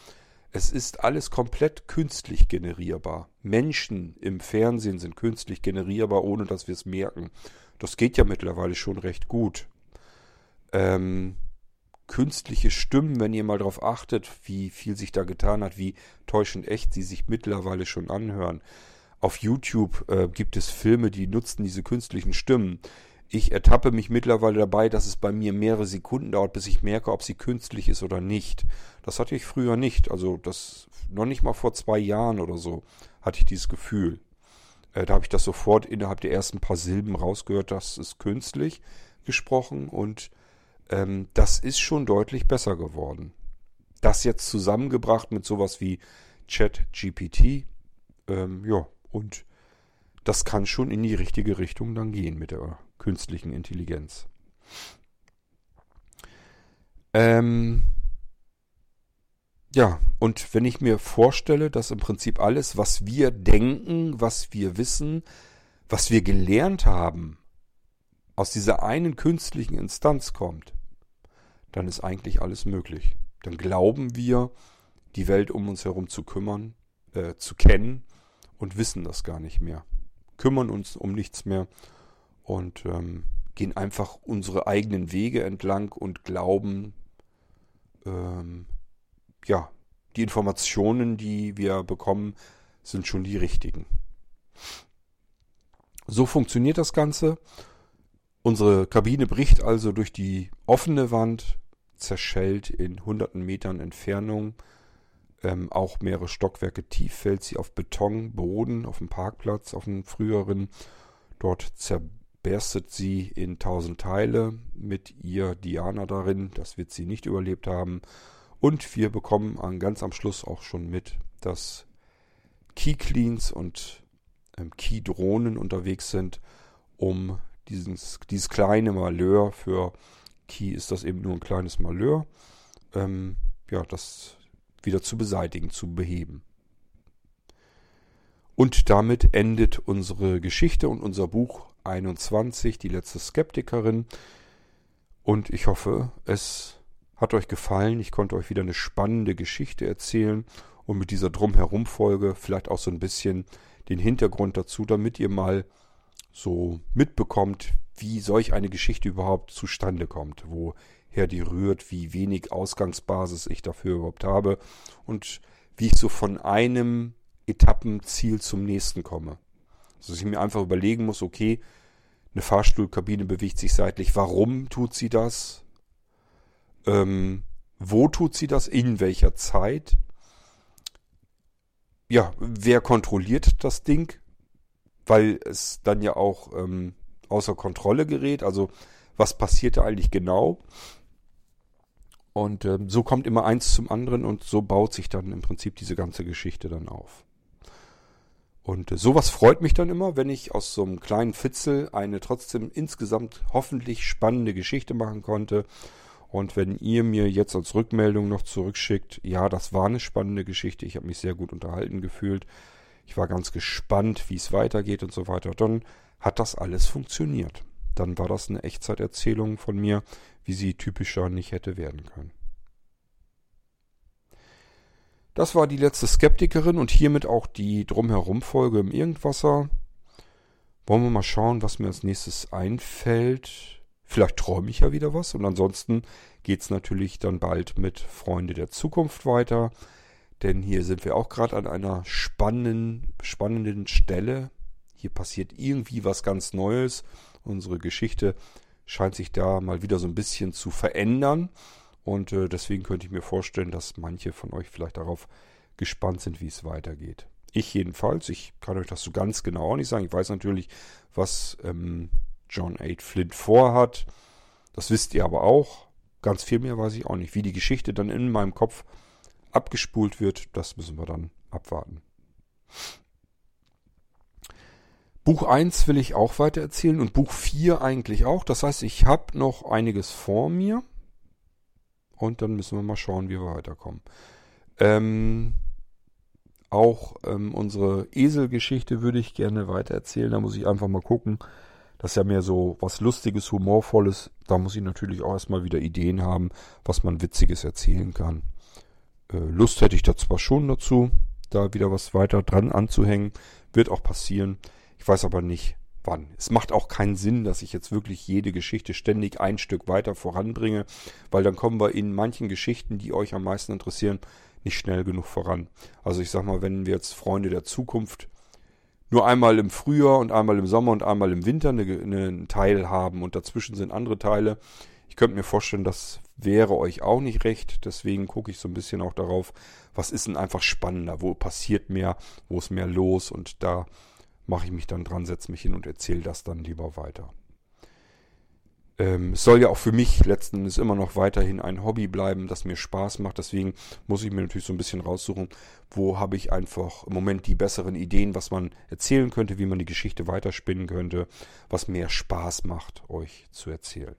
es ist alles komplett künstlich generierbar. Menschen im Fernsehen sind künstlich generierbar, ohne dass wir es merken. Das geht ja mittlerweile schon recht gut. Ähm, künstliche Stimmen, wenn ihr mal darauf achtet, wie viel sich da getan hat, wie täuschend echt sie sich mittlerweile schon anhören. Auf YouTube äh, gibt es Filme, die nutzen diese künstlichen Stimmen. Ich ertappe mich mittlerweile dabei, dass es bei mir mehrere Sekunden dauert, bis ich merke, ob sie künstlich ist oder nicht. Das hatte ich früher nicht. Also das noch nicht mal vor zwei Jahren oder so hatte ich dieses Gefühl. Äh, da habe ich das sofort innerhalb der ersten paar Silben rausgehört, das ist künstlich gesprochen und ähm, das ist schon deutlich besser geworden. Das jetzt zusammengebracht mit sowas wie Chat GPT, ähm, ja, und das kann schon in die richtige Richtung dann gehen mit der künstlichen Intelligenz. Ähm Ja, und wenn ich mir vorstelle, dass im Prinzip alles, was wir denken, was wir wissen, was wir gelernt haben, aus dieser einen künstlichen Instanz kommt, dann ist eigentlich alles möglich. Dann glauben wir, die Welt um uns herum zu kümmern, äh, zu kennen und wissen das gar nicht mehr. Kümmern uns um nichts mehr und ähm, gehen einfach unsere eigenen Wege entlang und glauben, ähm, ja, die Informationen, die wir bekommen, sind schon die richtigen. So funktioniert das Ganze. Unsere Kabine bricht also durch die offene Wand, zerschellt in hunderten Metern Entfernung. Ähm, auch mehrere Stockwerke tief fällt sie auf Betonboden, auf dem Parkplatz, auf dem früheren. Dort zerberstet sie in tausend Teile mit ihr Diana darin. Das wird sie nicht überlebt haben. Und wir bekommen an, ganz am Schluss auch schon mit, dass Key Cleans und ähm, Key Drohnen unterwegs sind, um dieses, dieses kleine Malheur für Key ist das eben nur ein kleines Malheur, ähm, ja, das wieder zu beseitigen, zu beheben. Und damit endet unsere Geschichte und unser Buch 21, die letzte Skeptikerin. Und ich hoffe, es hat euch gefallen. Ich konnte euch wieder eine spannende Geschichte erzählen und mit dieser Drumherum-Folge vielleicht auch so ein bisschen den Hintergrund dazu, damit ihr mal so mitbekommt, wie solch eine Geschichte überhaupt zustande kommt, woher die rührt, wie wenig Ausgangsbasis ich dafür überhaupt habe und wie ich so von einem Etappenziel zum nächsten komme. Dass ich mir einfach überlegen muss, okay, eine Fahrstuhlkabine bewegt sich seitlich, warum tut sie das? Ähm, wo tut sie das? In welcher Zeit? Ja, wer kontrolliert das Ding? Weil es dann ja auch ähm, außer Kontrolle gerät. Also was passiert da eigentlich genau? Und ähm, so kommt immer eins zum anderen und so baut sich dann im Prinzip diese ganze Geschichte dann auf. Und sowas freut mich dann immer, wenn ich aus so einem kleinen Fitzel eine trotzdem insgesamt hoffentlich spannende Geschichte machen konnte und wenn ihr mir jetzt als Rückmeldung noch zurückschickt, ja, das war eine spannende Geschichte, ich habe mich sehr gut unterhalten gefühlt, ich war ganz gespannt, wie es weitergeht und so weiter, dann hat das alles funktioniert. Dann war das eine Echtzeiterzählung von mir, wie sie typischer nicht hätte werden können. Das war die letzte Skeptikerin und hiermit auch die Drumherum-Folge im Irgendwasser. Wollen wir mal schauen, was mir als nächstes einfällt. Vielleicht träume ich ja wieder was und ansonsten geht es natürlich dann bald mit Freunde der Zukunft weiter. Denn hier sind wir auch gerade an einer spannenden, spannenden Stelle. Hier passiert irgendwie was ganz Neues. Unsere Geschichte scheint sich da mal wieder so ein bisschen zu verändern. Und äh, deswegen könnte ich mir vorstellen, dass manche von euch vielleicht darauf gespannt sind, wie es weitergeht. Ich jedenfalls, ich kann euch das so ganz genau auch nicht sagen. Ich weiß natürlich, was ähm, John 8 Flint vorhat. Das wisst ihr aber auch. Ganz viel mehr weiß ich auch nicht. Wie die Geschichte dann in meinem Kopf abgespult wird, das müssen wir dann abwarten. Buch 1 will ich auch weiter erzählen und Buch 4 eigentlich auch. Das heißt, ich habe noch einiges vor mir. Und dann müssen wir mal schauen, wie wir weiterkommen. Ähm, auch ähm, unsere Eselgeschichte würde ich gerne weiter erzählen. Da muss ich einfach mal gucken, das ist ja mehr so was Lustiges, Humorvolles. Da muss ich natürlich auch erstmal wieder Ideen haben, was man Witziges erzählen kann. Äh, Lust hätte ich da zwar schon dazu, da wieder was weiter dran anzuhängen. Wird auch passieren. Ich weiß aber nicht, wann. Es macht auch keinen Sinn, dass ich jetzt wirklich jede Geschichte ständig ein Stück weiter voranbringe, weil dann kommen wir in manchen Geschichten, die euch am meisten interessieren, nicht schnell genug voran. Also ich sag mal, wenn wir jetzt Freunde der Zukunft nur einmal im Frühjahr und einmal im Sommer und einmal im Winter eine, einen Teil haben und dazwischen sind andere Teile. Ich könnte mir vorstellen, das wäre euch auch nicht recht. Deswegen gucke ich so ein bisschen auch darauf, was ist denn einfach spannender, wo passiert mehr, wo ist mehr los und da mache ich mich dann dran, setze mich hin und erzähle das dann lieber weiter. Ähm, es soll ja auch für mich letzten Endes immer noch weiterhin ein Hobby bleiben, das mir Spaß macht. Deswegen muss ich mir natürlich so ein bisschen raussuchen, wo habe ich einfach im Moment die besseren Ideen, was man erzählen könnte, wie man die Geschichte weiterspinnen könnte, was mehr Spaß macht, euch zu erzählen.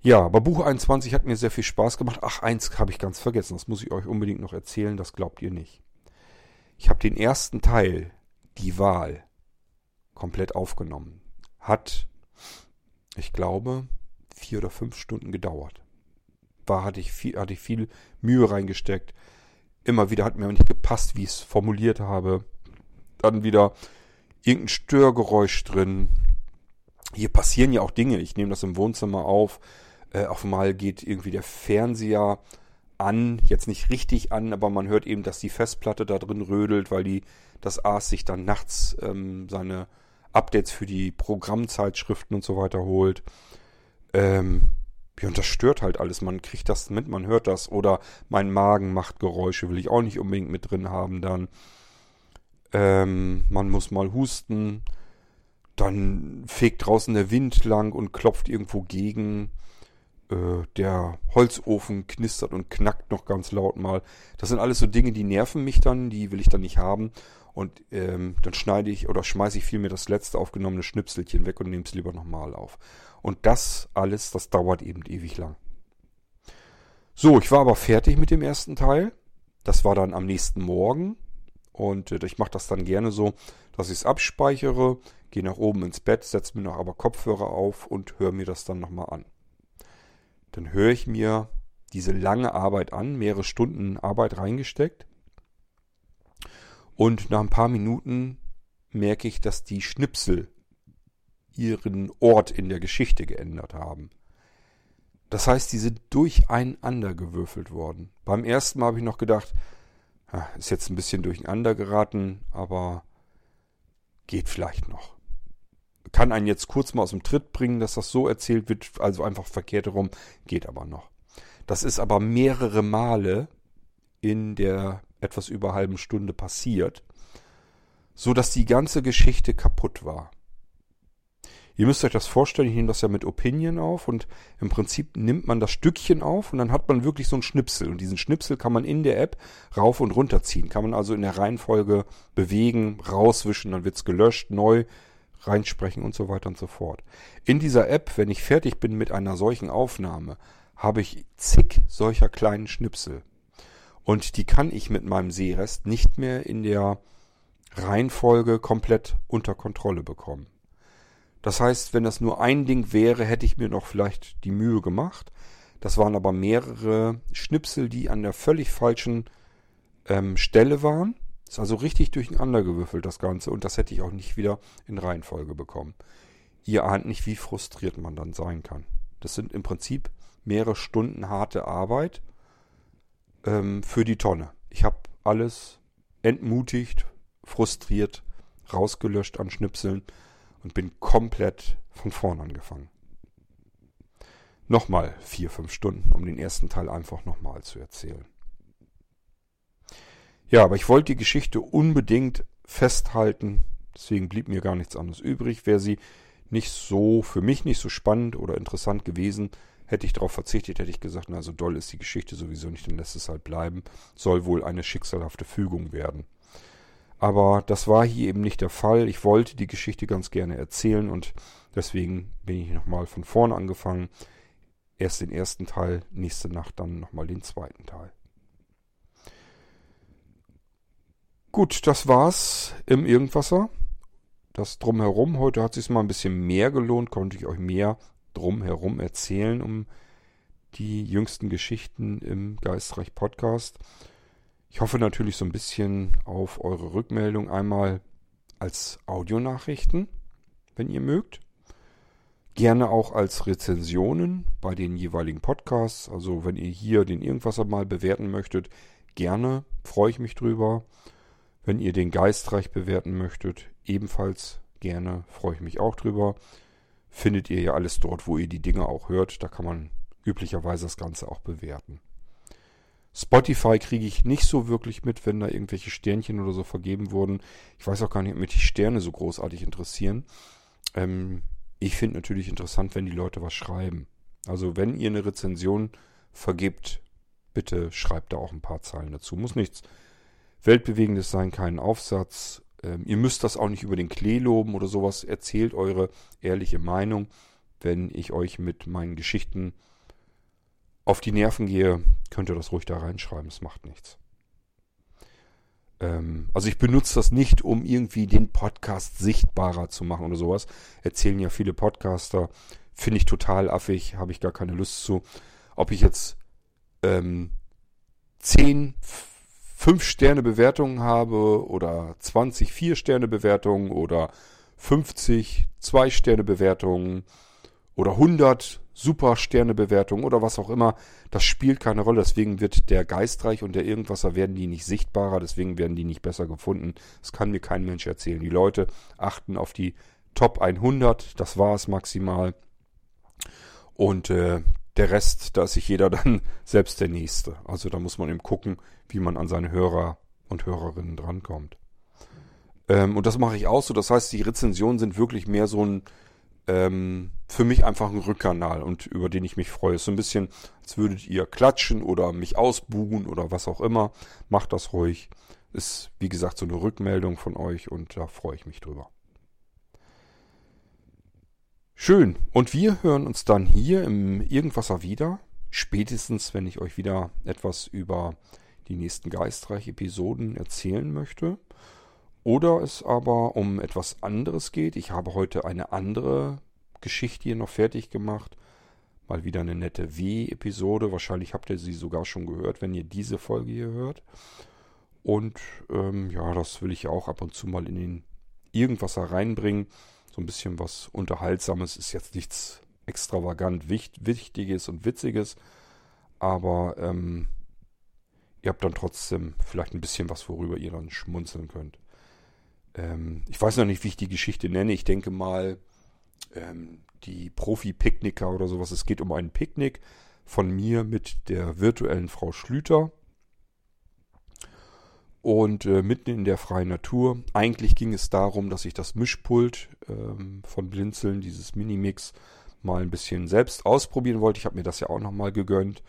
Ja, aber Buch 21 hat mir sehr viel Spaß gemacht. Ach, eins habe ich ganz vergessen. Das muss ich euch unbedingt noch erzählen. Das glaubt ihr nicht. Ich habe den ersten Teil, die Wahl, komplett aufgenommen. Hat, ich glaube, vier oder fünf Stunden gedauert. War, hatte ich viel, hatte ich viel Mühe reingesteckt. Immer wieder hat mir nicht gepasst, wie ich es formuliert habe. Dann wieder irgendein Störgeräusch drin. Hier passieren ja auch Dinge. Ich nehme das im Wohnzimmer auf. Äh, auf einmal geht irgendwie der Fernseher an, jetzt nicht richtig an, aber man hört eben, dass die Festplatte da drin rödelt, weil die das AS sich dann nachts ähm, seine Updates für die Programmzeitschriften und so weiter holt. Ähm, ja, und das stört halt alles. Man kriegt das mit, man hört das. Oder mein Magen macht Geräusche, will ich auch nicht unbedingt mit drin haben dann. Ähm, man muss mal husten. Dann fegt draußen der Wind lang und klopft irgendwo gegen. Äh, der Holzofen knistert und knackt noch ganz laut mal. Das sind alles so Dinge, die nerven mich dann, die will ich dann nicht haben. Und ähm, dann schneide ich oder schmeiße ich vielmehr das letzte aufgenommene Schnipselchen weg und nehme es lieber nochmal auf. Und das alles, das dauert eben ewig lang. So, ich war aber fertig mit dem ersten Teil. Das war dann am nächsten Morgen. Und äh, ich mache das dann gerne so, dass ich es abspeichere, gehe nach oben ins Bett, setze mir noch aber Kopfhörer auf und höre mir das dann nochmal an. Dann höre ich mir diese lange Arbeit an, mehrere Stunden Arbeit reingesteckt. Und nach ein paar Minuten merke ich, dass die Schnipsel ihren Ort in der Geschichte geändert haben. Das heißt, die sind durcheinander gewürfelt worden. Beim ersten Mal habe ich noch gedacht, ist jetzt ein bisschen durcheinander geraten, aber geht vielleicht noch kann einen jetzt kurz mal aus dem Tritt bringen, dass das so erzählt wird, also einfach verkehrt herum, geht aber noch. Das ist aber mehrere Male in der etwas über halben Stunde passiert, so dass die ganze Geschichte kaputt war. Ihr müsst euch das vorstellen, ich nehme das ja mit Opinion auf und im Prinzip nimmt man das Stückchen auf und dann hat man wirklich so einen Schnipsel und diesen Schnipsel kann man in der App rauf und runter ziehen, kann man also in der Reihenfolge bewegen, rauswischen, dann wird's gelöscht, neu reinsprechen und so weiter und so fort. In dieser App, wenn ich fertig bin mit einer solchen Aufnahme, habe ich zig solcher kleinen Schnipsel. Und die kann ich mit meinem Sehrest nicht mehr in der Reihenfolge komplett unter Kontrolle bekommen. Das heißt, wenn das nur ein Ding wäre, hätte ich mir noch vielleicht die Mühe gemacht. Das waren aber mehrere Schnipsel, die an der völlig falschen ähm, Stelle waren. Ist also richtig durcheinander gewürfelt, das Ganze. Und das hätte ich auch nicht wieder in Reihenfolge bekommen. Ihr ahnt nicht, wie frustriert man dann sein kann. Das sind im Prinzip mehrere Stunden harte Arbeit ähm, für die Tonne. Ich habe alles entmutigt, frustriert, rausgelöscht an Schnipseln und bin komplett von vorn angefangen. Nochmal vier, fünf Stunden, um den ersten Teil einfach nochmal zu erzählen. Ja, aber ich wollte die Geschichte unbedingt festhalten. Deswegen blieb mir gar nichts anderes übrig. Wäre sie nicht so, für mich nicht so spannend oder interessant gewesen, hätte ich darauf verzichtet, hätte ich gesagt, na, so doll ist die Geschichte sowieso nicht, dann lässt es halt bleiben. Soll wohl eine schicksalhafte Fügung werden. Aber das war hier eben nicht der Fall. Ich wollte die Geschichte ganz gerne erzählen und deswegen bin ich nochmal von vorne angefangen. Erst den ersten Teil, nächste Nacht dann nochmal den zweiten Teil. Gut, das war's im Irgendwasser. Das drumherum. Heute hat sich mal ein bisschen mehr gelohnt, konnte ich euch mehr drumherum erzählen um die jüngsten Geschichten im Geistreich Podcast. Ich hoffe natürlich so ein bisschen auf eure Rückmeldung einmal als Audionachrichten, wenn ihr mögt. Gerne auch als Rezensionen bei den jeweiligen Podcasts. Also wenn ihr hier den Irgendwasser mal bewerten möchtet, gerne, freue ich mich drüber. Wenn ihr den Geistreich bewerten möchtet, ebenfalls gerne, freue ich mich auch drüber. Findet ihr ja alles dort, wo ihr die Dinge auch hört. Da kann man üblicherweise das Ganze auch bewerten. Spotify kriege ich nicht so wirklich mit, wenn da irgendwelche Sternchen oder so vergeben wurden. Ich weiß auch gar nicht, ob mich die Sterne so großartig interessieren. Ähm, ich finde natürlich interessant, wenn die Leute was schreiben. Also wenn ihr eine Rezension vergibt, bitte schreibt da auch ein paar Zeilen dazu. Muss nichts Weltbewegendes sein, keinen Aufsatz. Ähm, ihr müsst das auch nicht über den Klee loben oder sowas. Erzählt eure ehrliche Meinung, wenn ich euch mit meinen Geschichten auf die Nerven gehe, könnt ihr das ruhig da reinschreiben. Es macht nichts. Ähm, also ich benutze das nicht, um irgendwie den Podcast sichtbarer zu machen oder sowas. Erzählen ja viele Podcaster. Finde ich total affig, habe ich gar keine Lust zu. Ob ich jetzt ähm, 10, 5 Sterne Bewertungen habe oder 20 4 Sterne Bewertungen oder 50 2 Sterne Bewertungen oder 100 Super Sterne Bewertungen oder was auch immer, das spielt keine Rolle. Deswegen wird der Geistreich und der Irgendwasser werden die nicht sichtbarer, deswegen werden die nicht besser gefunden. Das kann mir kein Mensch erzählen. Die Leute achten auf die Top 100, das war es maximal. Und äh, der Rest, da ist sich jeder dann selbst der Nächste. Also da muss man eben gucken, wie man an seine Hörer und Hörerinnen drankommt. Ähm, und das mache ich auch so. Das heißt, die Rezensionen sind wirklich mehr so ein ähm, für mich einfach ein Rückkanal und über den ich mich freue. Ist so ein bisschen, als würdet ihr klatschen oder mich ausbuhen oder was auch immer. Macht das ruhig. Ist, wie gesagt, so eine Rückmeldung von euch und da freue ich mich drüber. Schön. Und wir hören uns dann hier im Irgendwasser wieder. Spätestens, wenn ich euch wieder etwas über die nächsten Geistreich-Episoden erzählen möchte. Oder es aber um etwas anderes geht. Ich habe heute eine andere Geschichte hier noch fertig gemacht. Mal wieder eine nette W-Episode. Wahrscheinlich habt ihr sie sogar schon gehört, wenn ihr diese Folge hier hört. Und ähm, ja, das will ich auch ab und zu mal in den irgendwas reinbringen. So ein bisschen was Unterhaltsames ist jetzt nichts extravagant Wichtiges und Witziges. Aber ähm, ihr habt dann trotzdem vielleicht ein bisschen was, worüber ihr dann schmunzeln könnt. Ähm, ich weiß noch nicht, wie ich die Geschichte nenne. Ich denke mal, ähm, die Profi-Picknicker oder sowas. Es geht um ein Picknick von mir mit der virtuellen Frau Schlüter. Und äh, mitten in der freien Natur. Eigentlich ging es darum, dass ich das Mischpult ähm, von Blinzeln, dieses Minimix, mal ein bisschen selbst ausprobieren wollte. Ich habe mir das ja auch nochmal gegönnt.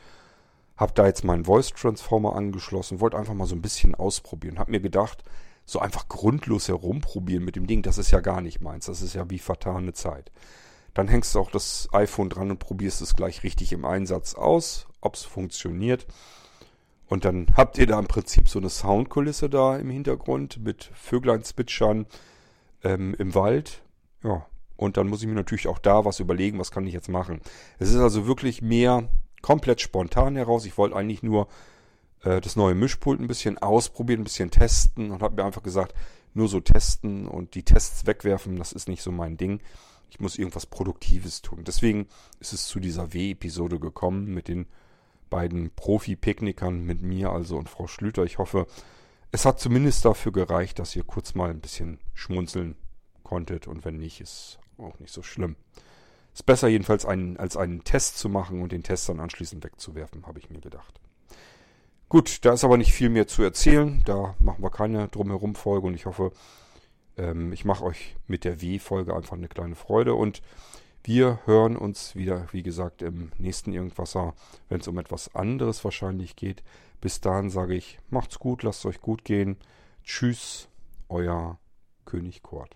Habe da jetzt meinen Voice Transformer angeschlossen, wollte einfach mal so ein bisschen ausprobieren. Habe mir gedacht, so einfach grundlos herumprobieren mit dem Ding, das ist ja gar nicht meins. Das ist ja wie vertane Zeit. Dann hängst du auch das iPhone dran und probierst es gleich richtig im Einsatz aus, ob es funktioniert. Und dann habt ihr da im Prinzip so eine Soundkulisse da im Hintergrund mit Vöglein zwitschern ähm, im Wald. Ja, und dann muss ich mir natürlich auch da was überlegen, was kann ich jetzt machen. Es ist also wirklich mehr komplett spontan heraus. Ich wollte eigentlich nur äh, das neue Mischpult ein bisschen ausprobieren, ein bisschen testen und habe mir einfach gesagt, nur so testen und die Tests wegwerfen, das ist nicht so mein Ding. Ich muss irgendwas Produktives tun. Deswegen ist es zu dieser W-Episode gekommen mit den beiden Profi-Picknickern, mit mir also und Frau Schlüter. Ich hoffe, es hat zumindest dafür gereicht, dass ihr kurz mal ein bisschen schmunzeln konntet und wenn nicht, ist auch nicht so schlimm. Ist besser jedenfalls einen, als einen Test zu machen und den Test dann anschließend wegzuwerfen, habe ich mir gedacht. Gut, da ist aber nicht viel mehr zu erzählen. Da machen wir keine Drumherum-Folge und ich hoffe, ähm, ich mache euch mit der W-Folge einfach eine kleine Freude und wir hören uns wieder, wie gesagt, im nächsten Irgendwasser, wenn es um etwas anderes wahrscheinlich geht. Bis dahin sage ich, macht's gut, lasst euch gut gehen. Tschüss, euer König Kurt.